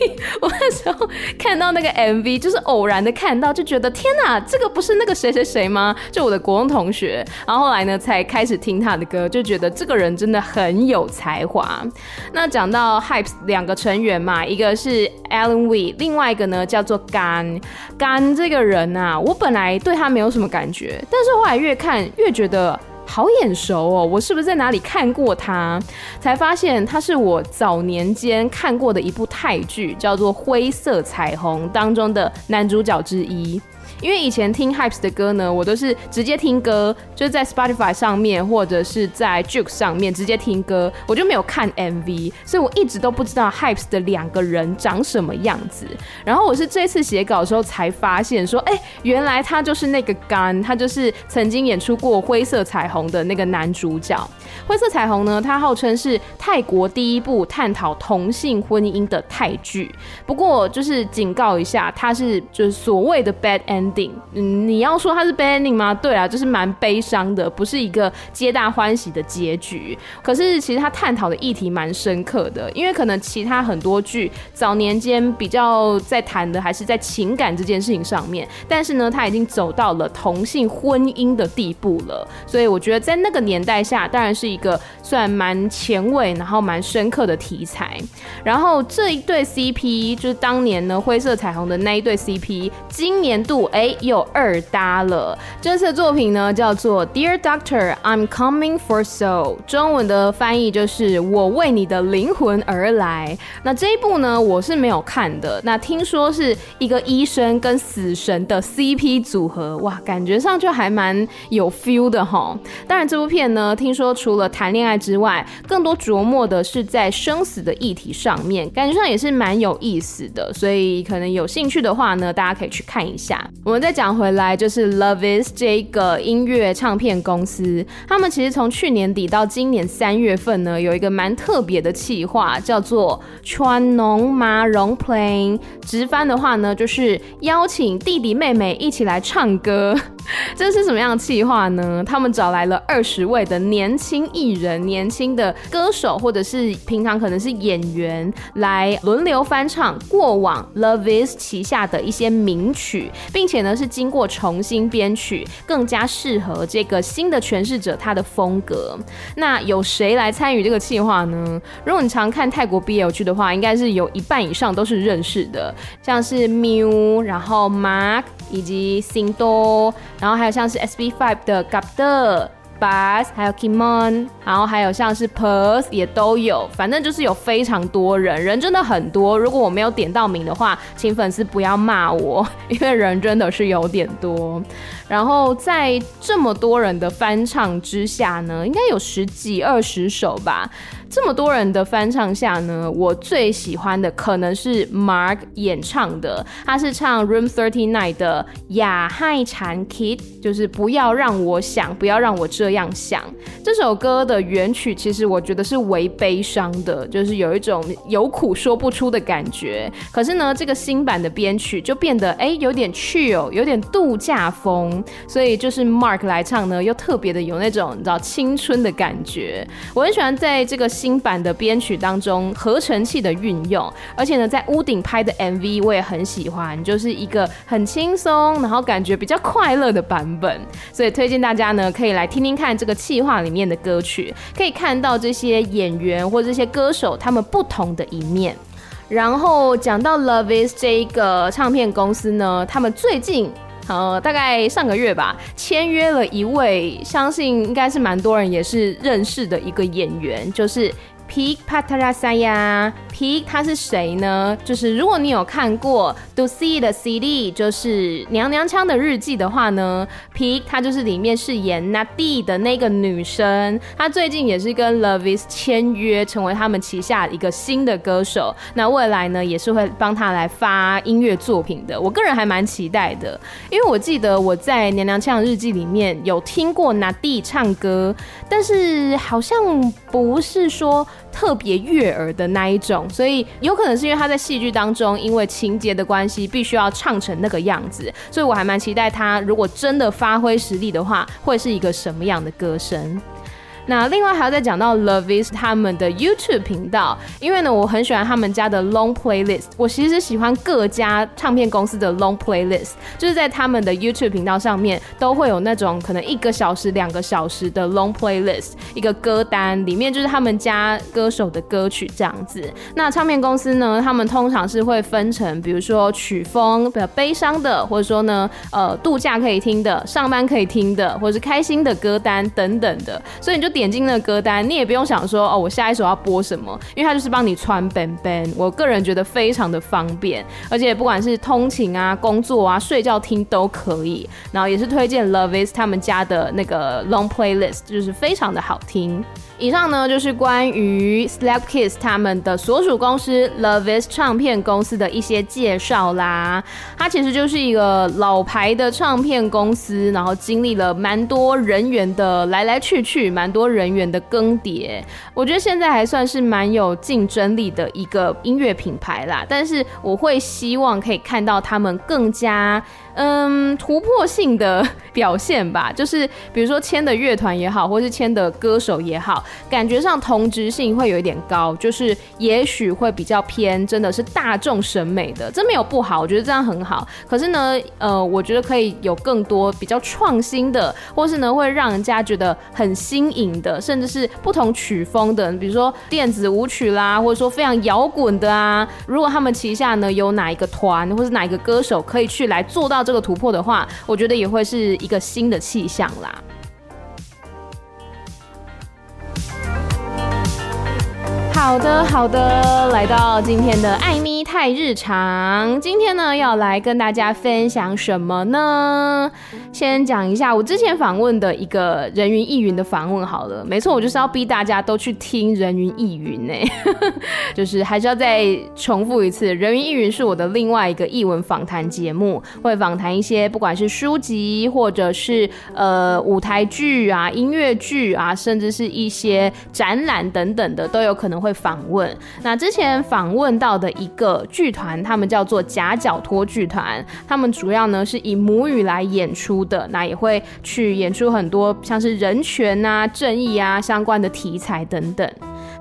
我那时候看到那个 MV，就是偶然的看到，就觉得天哪，这个不是那个谁谁谁吗？就我的国中同学。然后后来呢，才开始听他的歌，就觉得这个人真的很有才华。那讲到 Hypes 两个成员嘛，一个是 Alan Wee，另外一个呢叫做 Gan。Gan 这个人啊，我本来对他没有什么感觉，但是后来越看越觉得好眼熟哦。我是不是在哪里看过他？才发现他是我早年间看过的一部泰剧，叫做《灰色彩虹》当中的男主角之一。因为以前听 Hypes 的歌呢，我都是直接听歌，就是在 Spotify 上面或者是在 Juke 上面直接听歌，我就没有看 MV，所以我一直都不知道 Hypes 的两个人长什么样子。然后我是这次写稿的时候才发现说，哎，原来他就是那个 Gun，他就是曾经演出过《灰色彩虹》的那个男主角。《灰色彩虹》呢，它号称是泰国第一部探讨同性婚姻的泰剧。不过就是警告一下，它是就是所谓的 bad end。嗯，你要说它是 bad ending 吗？对啊，就是蛮悲伤的，不是一个皆大欢喜的结局。可是其实他探讨的议题蛮深刻的，因为可能其他很多剧早年间比较在谈的还是在情感这件事情上面，但是呢，他已经走到了同性婚姻的地步了。所以我觉得在那个年代下，当然是一个算蛮前卫，然后蛮深刻的题材。然后这一对 CP 就是当年呢灰色彩虹的那一对 CP，今年度。哎，又二搭了。这次的作品呢，叫做《Dear Doctor, I'm Coming for Soul》，中文的翻译就是“我为你的灵魂而来”。那这一部呢，我是没有看的。那听说是一个医生跟死神的 CP 组合，哇，感觉上就还蛮有 feel 的齁。当然，这部片呢，听说除了谈恋爱之外，更多琢磨的是在生死的议题上面，感觉上也是蛮有意思的。所以，可能有兴趣的话呢，大家可以去看一下。我们再讲回来，就是 Lovis 这个音乐唱片公司，他们其实从去年底到今年三月份呢，有一个蛮特别的企划，叫做川农麻绒 Playing。直翻的话呢，就是邀请弟弟妹妹一起来唱歌。这是什么样的企划呢？他们找来了二十位的年轻艺人、年轻的歌手，或者是平常可能是演员，来轮流翻唱过往 Lovis 旗下的一些名曲，并且呢是经过重新编曲，更加适合这个新的诠释者他的风格。那有谁来参与这个企划呢？如果你常看泰国 BL 剧的话，应该是有一半以上都是认识的，像是 Miu，然后 Mark 以及 Singdo。然后还有像是 SB5 的 Gapteur、Bass，还有 Kimon，然后还有像是 Perth 也都有，反正就是有非常多人，人真的很多。如果我没有点到名的话，请粉丝不要骂我，因为人真的是有点多。然后在这么多人的翻唱之下呢，应该有十几二十首吧。这么多人的翻唱下呢，我最喜欢的可能是 Mark 演唱的，他是唱 Room 39的亚海产 Kid，就是不要让我想，不要让我这样想。这首歌的原曲其实我觉得是微悲伤的，就是有一种有苦说不出的感觉。可是呢，这个新版的编曲就变得哎有点 chill，有点度假风，所以就是 Mark 来唱呢，又特别的有那种你知道青春的感觉。我很喜欢在这个。新版的编曲当中，合成器的运用，而且呢，在屋顶拍的 MV 我也很喜欢，就是一个很轻松，然后感觉比较快乐的版本，所以推荐大家呢可以来听听看这个企划里面的歌曲，可以看到这些演员或这些歌手他们不同的一面。然后讲到 Love Is 这一个唱片公司呢，他们最近。呃，大概上个月吧，签约了一位，相信应该是蛮多人也是认识的一个演员，就是 Peak Patarasaya。Peak 他是谁呢？就是如果你有看过 Dusi 的 CD，就是娘娘腔的日记的话呢，Peak 他就是里面饰演 Nadi 的那个女生。她最近也是跟 Lovis 签约，成为他们旗下一个新的歌手。那未来呢，也是会帮他来发音乐作品的。我个人还蛮期待的，因为我记得我在娘娘腔日记里面有听过 Nadi 唱歌，但是好像不是说特别悦耳的那一种。所以有可能是因为他在戏剧当中，因为情节的关系，必须要唱成那个样子。所以我还蛮期待他如果真的发挥实力的话，会是一个什么样的歌声。那另外还要再讲到 Lovis 他们的 YouTube 频道，因为呢，我很喜欢他们家的 Long Playlist。我其实喜欢各家唱片公司的 Long Playlist，就是在他们的 YouTube 频道上面都会有那种可能一个小时、两个小时的 Long Playlist，一个歌单里面就是他们家歌手的歌曲这样子。那唱片公司呢，他们通常是会分成，比如说曲风比较悲伤的，或者说呢，呃，度假可以听的、上班可以听的，或者是开心的歌单等等的，所以你就。点进那个歌单，你也不用想说哦，我下一首要播什么，因为它就是帮你穿 ban ban。我个人觉得非常的方便，而且不管是通勤啊、工作啊、睡觉听都可以。然后也是推荐 Love is 他们家的那个 long playlist，就是非常的好听。以上呢就是关于 Slapkids 他们的所属公司 Lovis 唱片公司的一些介绍啦。它其实就是一个老牌的唱片公司，然后经历了蛮多人员的来来去去，蛮多人员的更迭。我觉得现在还算是蛮有竞争力的一个音乐品牌啦。但是我会希望可以看到他们更加。嗯，突破性的表现吧，就是比如说签的乐团也好，或是签的歌手也好，感觉上同质性会有一点高，就是也许会比较偏，真的是大众审美的，这没有不好，我觉得这样很好。可是呢，呃，我觉得可以有更多比较创新的，或是呢会让人家觉得很新颖的，甚至是不同曲风的，比如说电子舞曲啦，或者说非常摇滚的啊。如果他们旗下呢有哪一个团，或是哪一个歌手可以去来做到。这个突破的话，我觉得也会是一个新的气象啦。好的，好的，来到今天的艾咪泰日常，今天呢要来跟大家分享什么呢？先讲一下我之前访问的一个人云亦云的访问好了，没错，我就是要逼大家都去听人云亦云呢，就是还是要再重复一次，人云亦云是我的另外一个译文访谈节目，会访谈一些不管是书籍或者是呃舞台剧啊、音乐剧啊，甚至是一些展览等等的都有可能会。访问。那之前访问到的一个剧团，他们叫做夹角托剧团，他们主要呢是以母语来演出的，那也会去演出很多像是人权啊、正义啊相关的题材等等。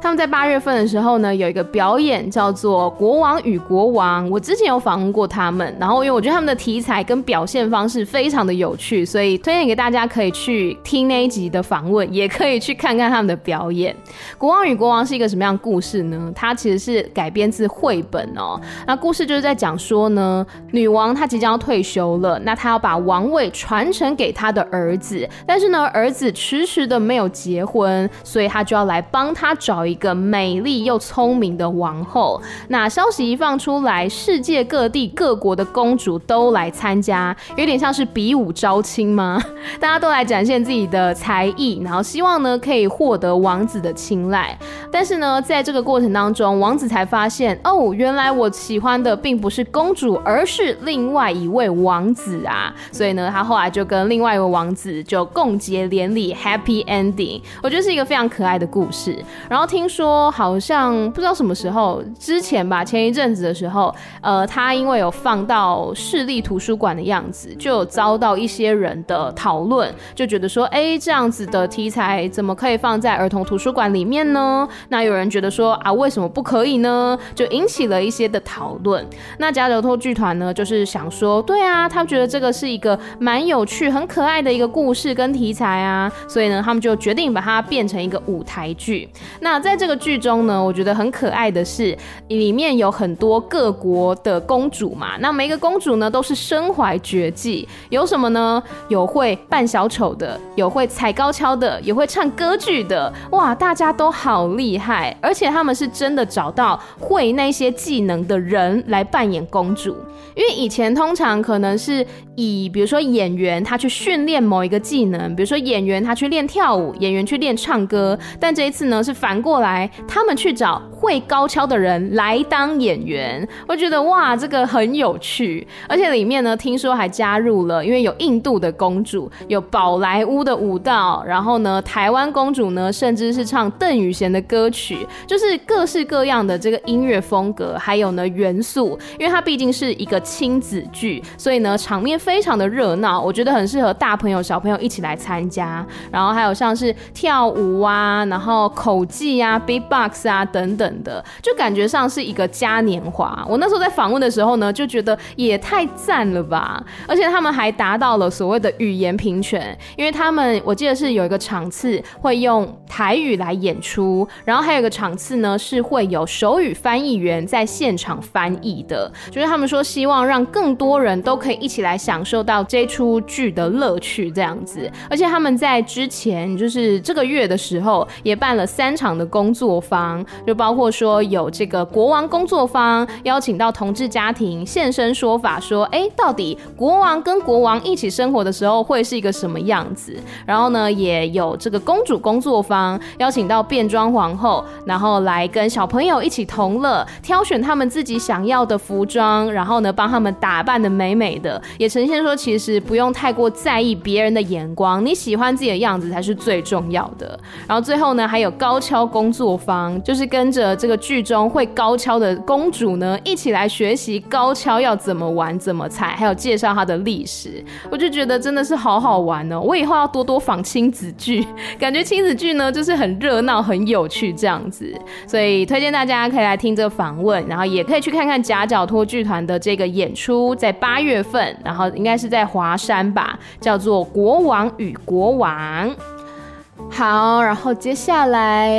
他们在八月份的时候呢，有一个表演叫做《国王与国王》，我之前有访问过他们，然后因为我觉得他们的题材跟表现方式非常的有趣，所以推荐给大家可以去听那一集的访问，也可以去看看他们的表演。《国王与国王》是一个什么样的故事呢？它其实是改编自绘本哦。那故事就是在讲说呢，女王她即将要退休了，那她要把王位传承给她的儿子，但是呢，儿子迟迟的没有结婚，所以她就要来帮他找一个美丽又聪明的王后。那消息一放出来，世界各地各国的公主都来参加，有点像是比武招亲吗？大家都来展现自己的才艺，然后希望呢可以获得王子的青睐。但是呢，在这个过程当中，王子才发现哦，原来我喜欢的并不是公主，而是另外一位王子啊。所以呢，他后来就跟另外一位王子就共结连理，Happy Ending。我觉得是一个非常可爱的故事。然后听。听说好像不知道什么时候之前吧，前一阵子的时候，呃，他因为有放到市立图书馆的样子，就有遭到一些人的讨论，就觉得说，哎，这样子的题材怎么可以放在儿童图书馆里面呢？那有人觉得说，啊，为什么不可以呢？就引起了一些的讨论。那夹脚拖剧团呢，就是想说，对啊，他们觉得这个是一个蛮有趣、很可爱的一个故事跟题材啊，所以呢，他们就决定把它变成一个舞台剧。那在在这个剧中呢，我觉得很可爱的是，里面有很多各国的公主嘛，那每一个公主呢都是身怀绝技，有什么呢？有会扮小丑的，有会踩高跷的，有会唱歌剧的，哇，大家都好厉害，而且他们是真的找到会那些技能的人来扮演公主，因为以前通常可能是以比如说演员他去训练某一个技能，比如说演员他去练跳舞，演员去练唱歌，但这一次呢是反过后来，他们去找会高跷的人来当演员，我觉得哇，这个很有趣，而且里面呢听说还加入了，因为有印度的公主，有宝莱坞的舞蹈，然后呢台湾公主呢甚至是唱邓雨贤的歌曲，就是各式各样的这个音乐风格，还有呢元素，因为它毕竟是一个亲子剧，所以呢场面非常的热闹，我觉得很适合大朋友小朋友一起来参加，然后还有像是跳舞啊，然后口技啊啊，beatbox 啊等等的，就感觉上是一个嘉年华。我那时候在访问的时候呢，就觉得也太赞了吧！而且他们还达到了所谓的语言平权，因为他们我记得是有一个场次会用台语来演出，然后还有一个场次呢是会有手语翻译员在现场翻译的，就是他们说希望让更多人都可以一起来享受到这出剧的乐趣这样子。而且他们在之前就是这个月的时候也办了三场的公工作坊，就包括说有这个国王工作坊，邀请到同志家庭现身说法，说，哎、到底国王跟国王一起生活的时候会是一个什么样子？然后呢，也有这个公主工作坊，邀请到变装皇后，然后来跟小朋友一起同乐，挑选他们自己想要的服装，然后呢，帮他们打扮得美美的，也呈现说，其实不用太过在意别人的眼光，你喜欢自己的样子才是最重要的。然后最后呢，还有高跷工工作坊，就是跟着这个剧中会高跷的公主呢，一起来学习高跷要怎么玩、怎么踩，还有介绍它的历史。我就觉得真的是好好玩哦！我以后要多多访亲子剧，感觉亲子剧呢就是很热闹、很有趣这样子。所以推荐大家可以来听这个访问，然后也可以去看看夹角托剧团的这个演出，在八月份，然后应该是在华山吧，叫做《国王与国王》。好，然后接下来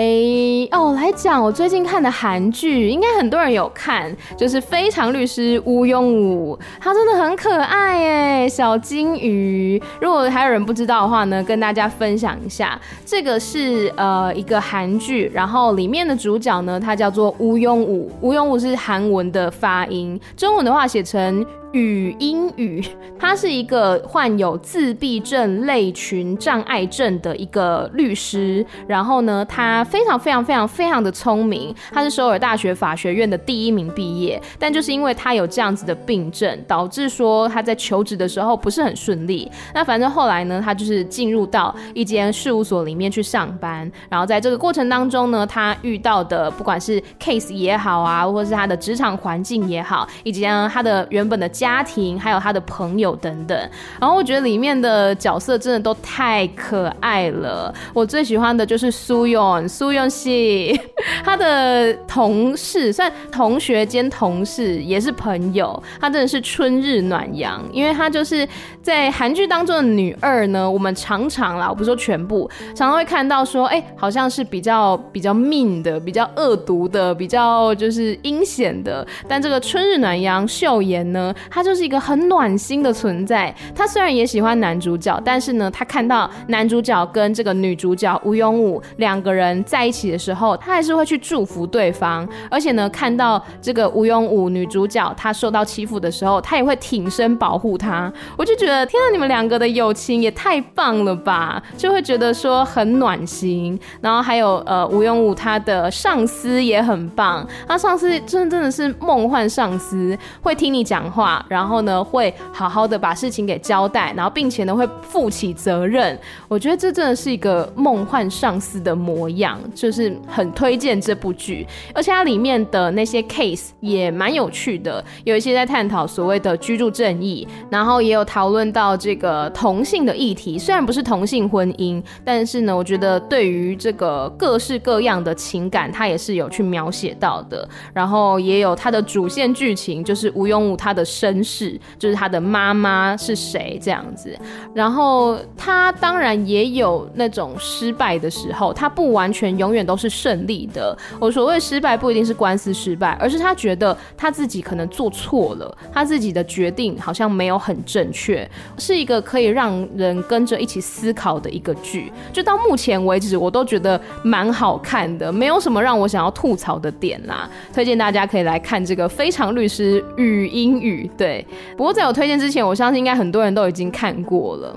哦，来讲我最近看的韩剧，应该很多人有看，就是《非常律师禹英禑》，他真的很可爱耶，小金鱼。如果还有人不知道的话呢，跟大家分享一下，这个是呃一个韩剧，然后里面的主角呢，他叫做禹英禑，禹英禑是韩文的发音，中文的话写成。语英语，他是一个患有自闭症类群障碍症的一个律师。然后呢，他非常非常非常非常的聪明，他是首尔大学法学院的第一名毕业。但就是因为他有这样子的病症，导致说他在求职的时候不是很顺利。那反正后来呢，他就是进入到一间事务所里面去上班。然后在这个过程当中呢，他遇到的不管是 case 也好啊，或者是他的职场环境也好，以及呢他的原本的。家庭还有他的朋友等等，然后我觉得里面的角色真的都太可爱了。我最喜欢的就是苏永苏永熙，他的同事算同学兼同事，也是朋友。他真的是春日暖阳，因为他就是在韩剧当中的女二呢。我们常常啦，我不说全部，常常会看到说，哎、好像是比较比较命的，比较恶毒的，比较就是阴险的。但这个春日暖阳秀妍呢？他就是一个很暖心的存在。他虽然也喜欢男主角，但是呢，他看到男主角跟这个女主角吴永武两个人在一起的时候，他还是会去祝福对方。而且呢，看到这个吴永武女主角她受到欺负的时候，他也会挺身保护她。我就觉得，天啊，你们两个的友情也太棒了吧！就会觉得说很暖心。然后还有呃，吴永武他的上司也很棒，他上司真的真的是梦幻上司，会听你讲话。然后呢，会好好的把事情给交代，然后并且呢，会负起责任。我觉得这真的是一个梦幻上司的模样，就是很推荐这部剧。而且它里面的那些 case 也蛮有趣的，有一些在探讨所谓的居住正义，然后也有讨论到这个同性的议题。虽然不是同性婚姻，但是呢，我觉得对于这个各式各样的情感，它也是有去描写到的。然后也有它的主线剧情，就是禹英禑他的生。身世，就是他的妈妈是谁这样子。然后他当然也有那种失败的时候，他不完全永远都是胜利的。我所谓失败不一定是官司失败，而是他觉得他自己可能做错了，他自己的决定好像没有很正确，是一个可以让人跟着一起思考的一个剧。就到目前为止，我都觉得蛮好看的，没有什么让我想要吐槽的点啦。推荐大家可以来看这个《非常律师禹英语》。对，不过在我推荐之前，我相信应该很多人都已经看过了。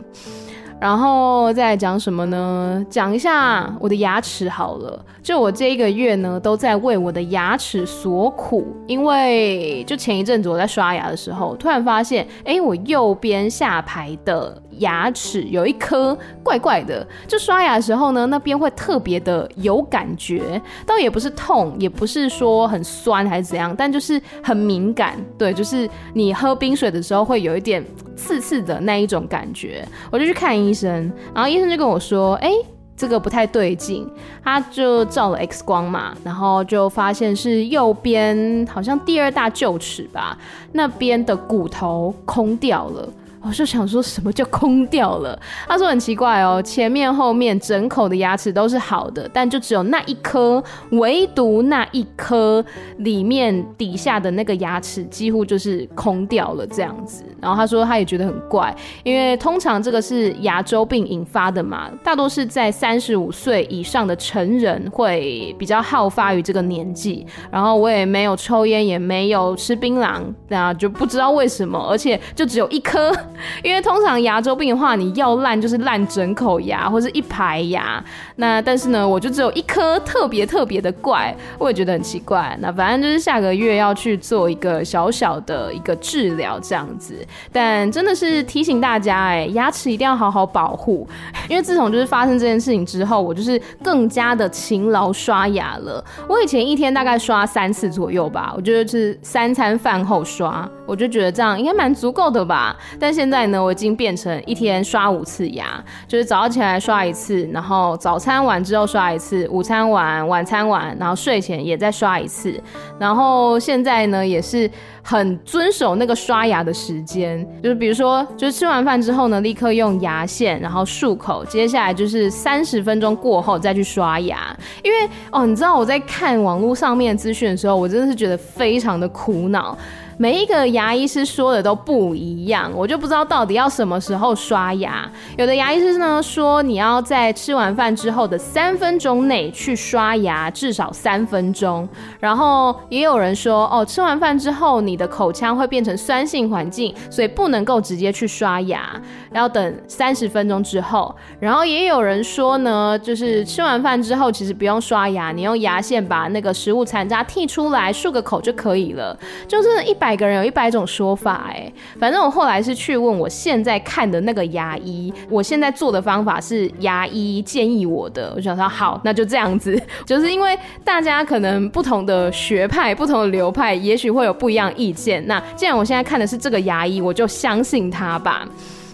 然后再讲什么呢？讲一下我的牙齿好了。就我这一个月呢，都在为我的牙齿所苦，因为就前一阵子我在刷牙的时候，突然发现，哎，我右边下排的牙齿有一颗怪怪的。就刷牙的时候呢，那边会特别的有感觉，倒也不是痛，也不是说很酸还是怎样，但就是很敏感。对，就是你喝冰水的时候会有一点刺刺的那一种感觉。我就去看医生，然后医生就跟我说，哎。这个不太对劲，他就照了 X 光嘛，然后就发现是右边好像第二大臼齿吧，那边的骨头空掉了。我就想说什么叫空掉了？他说很奇怪哦，前面后面整口的牙齿都是好的，但就只有那一颗，唯独那一颗里面底下的那个牙齿几乎就是空掉了这样子。然后他说他也觉得很怪，因为通常这个是牙周病引发的嘛，大多是在三十五岁以上的成人会比较好发于这个年纪。然后我也没有抽烟，也没有吃槟榔，那就不知道为什么，而且就只有一颗。因为通常牙周病的话，你要烂就是烂整口牙或是一排牙。那但是呢，我就只有一颗特别特别的怪，我也觉得很奇怪。那反正就是下个月要去做一个小小的一个治疗这样子。但真的是提醒大家，哎，牙齿一定要好好保护。因为自从就是发生这件事情之后，我就是更加的勤劳刷牙了。我以前一天大概刷三次左右吧，我觉得是三餐饭后刷，我就觉得这样应该蛮足够的吧。但现在呢，我已经变成一天刷五次牙，就是早上起来刷一次，然后早餐完之后刷一次，午餐完、晚餐完，然后睡前也再刷一次。然后现在呢，也是很遵守那个刷牙的时间，就是比如说，就是吃完饭之后呢，立刻用牙线，然后漱口，接下来就是三十分钟过后再去刷牙。因为哦，你知道我在看网络上面资讯的时候，我真的是觉得非常的苦恼。每一个牙医师说的都不一样，我就不知道到底要什么时候刷牙。有的牙医师呢说，你要在吃完饭之后的三分钟内去刷牙，至少三分钟。然后也有人说，哦，吃完饭之后你的口腔会变成酸性环境，所以不能够直接去刷牙，要等三十分钟之后。然后也有人说呢，就是吃完饭之后其实不用刷牙，你用牙线把那个食物残渣剔出来，漱个口就可以了。就是一百。每个人有一百种说法，哎，反正我后来是去问我现在看的那个牙医，我现在做的方法是牙医建议我的，我想说好，那就这样子，就是因为大家可能不同的学派、不同的流派，也许会有不一样意见。那既然我现在看的是这个牙医，我就相信他吧。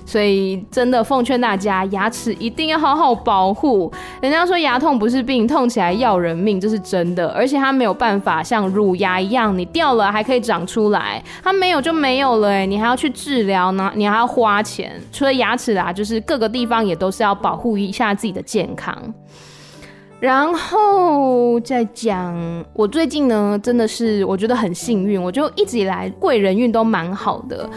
所以真的奉劝大家，牙齿一定要好好保护。人家说牙痛不是病，痛起来要人命，这是真的。而且它没有办法像乳牙一样，你掉了还可以长出来，它没有就没有了，哎，你还要去治疗呢，你还要花钱。除了牙齿啊，就是各个地方也都是要保护一下自己的健康。然后再讲，我最近呢，真的是我觉得很幸运，我就一直以来贵人运都蛮好的。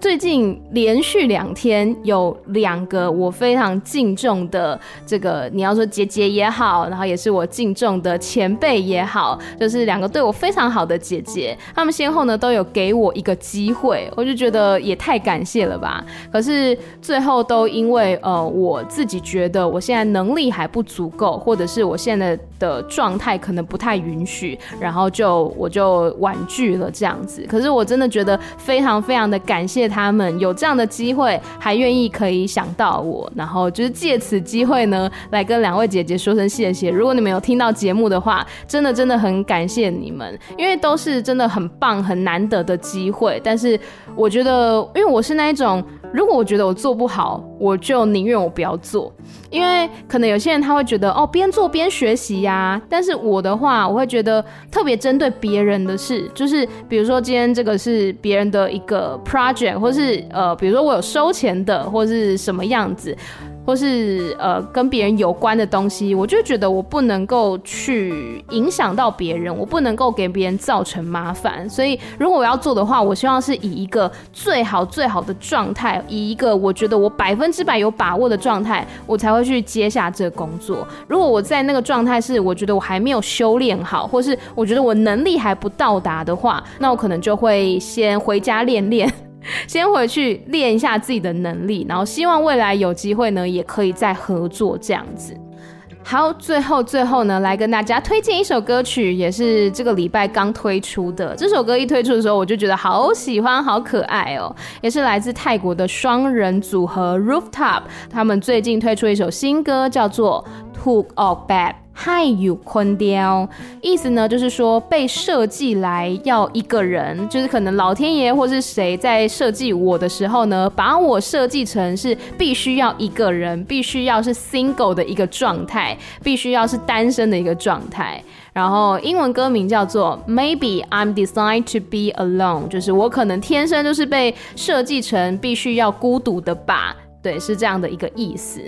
最近连续两天有两个我非常敬重的这个，你要说姐姐也好，然后也是我敬重的前辈也好，就是两个对我非常好的姐姐，他们先后呢都有给我一个机会，我就觉得也太感谢了吧。可是最后都因为呃我自己觉得我现在能力还不足够，或者是我现在的状态可能不太允许，然后就我就婉拒了这样子。可是我真的觉得非常非常的感谢。他们有这样的机会，还愿意可以想到我，然后就是借此机会呢，来跟两位姐姐说声谢谢。如果你们有听到节目的话，真的真的很感谢你们，因为都是真的很棒、很难得的机会。但是我觉得，因为我是那一种。如果我觉得我做不好，我就宁愿我不要做，因为可能有些人他会觉得哦，边做边学习呀。但是我的话，我会觉得特别针对别人的事，就是比如说今天这个是别人的一个 project，或是呃，比如说我有收钱的，或是什么样子。或是呃跟别人有关的东西，我就觉得我不能够去影响到别人，我不能够给别人造成麻烦。所以如果我要做的话，我希望是以一个最好最好的状态，以一个我觉得我百分之百有把握的状态，我才会去接下这工作。如果我在那个状态是我觉得我还没有修炼好，或是我觉得我能力还不到达的话，那我可能就会先回家练练。先回去练一下自己的能力，然后希望未来有机会呢，也可以再合作这样子。好，最后最后呢，来跟大家推荐一首歌曲，也是这个礼拜刚推出的。这首歌一推出的时候，我就觉得好喜欢，好可爱哦，也是来自泰国的双人组合 Rooftop，他们最近推出一首新歌，叫做《Took Off Bad》。太，有坤雕，意思呢就是说被设计来要一个人，就是可能老天爷或是谁在设计我的时候呢，把我设计成是必须要一个人，必须要是 single 的一个状态，必须要是单身的一个状态。然后英文歌名叫做 Maybe I'm Designed to Be Alone，就是我可能天生就是被设计成必须要孤独的吧。对，是这样的一个意思。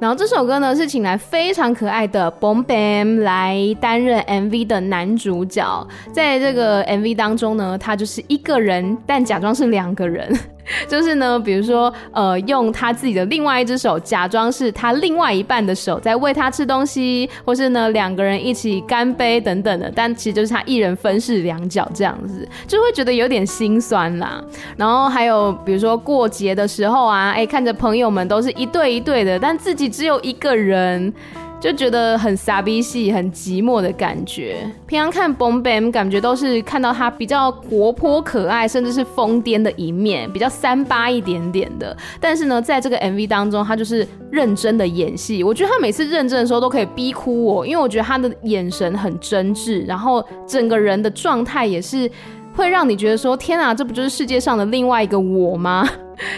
然后这首歌呢，是请来非常可爱的 Bom Bam 来担任 MV 的男主角。在这个 MV 当中呢，他就是一个人，但假装是两个人。就是呢，比如说，呃，用他自己的另外一只手假装是他另外一半的手在喂他吃东西，或是呢两个人一起干杯等等的，但其实就是他一人分饰两角这样子，就会觉得有点心酸啦。然后还有比如说过节的时候啊，哎，看着朋友们都是一对一对的，但自己只有一个人。就觉得很傻逼戏，很寂寞的感觉。平常看 Bomb a m 感觉都是看到他比较活泼可爱，甚至是疯癫的一面，比较三八一点点的。但是呢，在这个 MV 当中，他就是认真的演戏。我觉得他每次认真的时候都可以逼哭我，因为我觉得他的眼神很真挚，然后整个人的状态也是会让你觉得说：天啊，这不就是世界上的另外一个我吗？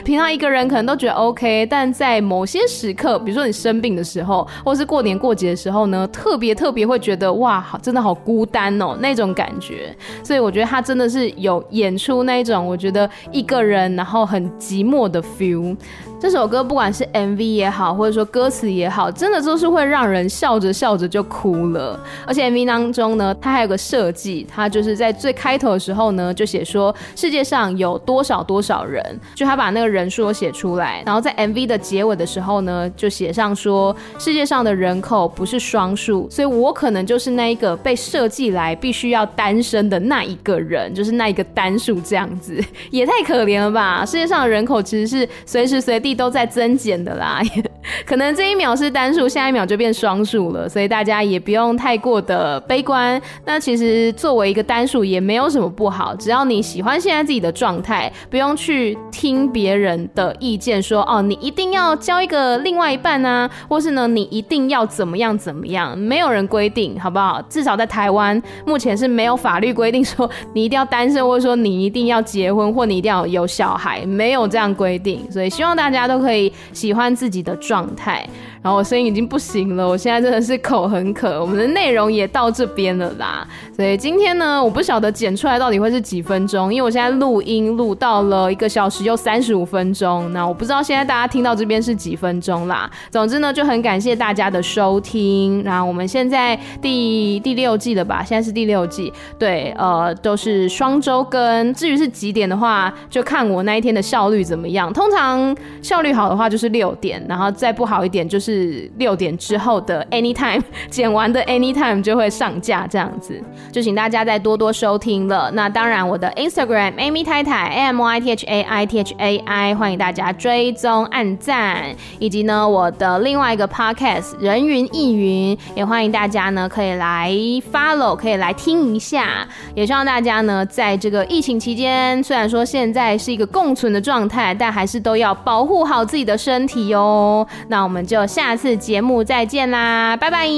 平常一个人可能都觉得 OK，但在某些时刻，比如说你生病的时候，或是过年过节的时候呢，特别特别会觉得哇，好真的好孤单哦，那种感觉。所以我觉得他真的是有演出那一种，我觉得一个人然后很寂寞的 feel。这首歌不管是 MV 也好，或者说歌词也好，真的都是会让人笑着笑着就哭了。而且 MV 当中呢，它还有个设计，它就是在最开头的时候呢，就写说世界上有多少多少人，就他把那个人数写出来。然后在 MV 的结尾的时候呢，就写上说世界上的人口不是双数，所以我可能就是那一个被设计来必须要单身的那一个人，就是那一个单数这样子，也太可怜了吧？世界上的人口其实是随时随地。都在增减的啦，可能这一秒是单数，下一秒就变双数了，所以大家也不用太过的悲观。那其实作为一个单数也没有什么不好，只要你喜欢现在自己的状态，不用去听别别人的意见说，哦，你一定要交一个另外一半啊，或是呢，你一定要怎么样怎么样，没有人规定，好不好？至少在台湾目前是没有法律规定说你一定要单身，或者说你一定要结婚，或你一定要有小孩，没有这样规定。所以希望。大家都可以喜欢自己的状态。然后我声音已经不行了，我现在真的是口很渴。我们的内容也到这边了啦，所以今天呢，我不晓得剪出来到底会是几分钟，因为我现在录音录到了一个小时又三十五分钟，那我不知道现在大家听到这边是几分钟啦。总之呢，就很感谢大家的收听。那我们现在第第六季了吧？现在是第六季，对，呃，都是双周更。至于是几点的话，就看我那一天的效率怎么样。通常效率好的话就是六点，然后再不好一点，就是六点之后的 anytime 剪完的 anytime 就会上架这样子，就请大家再多多收听了。那当然，我的 Instagram Amy 太太 A M Y T H A I T H A I，欢迎大家追踪、按赞，以及呢我的另外一个 podcast 人云亦云，也欢迎大家呢可以来 follow，可以来听一下。也希望大家呢在这个疫情期间，虽然说现在是一个共存的状态，但还是都要保护好自己的身体哦。那我们就下次节目再见啦，拜拜。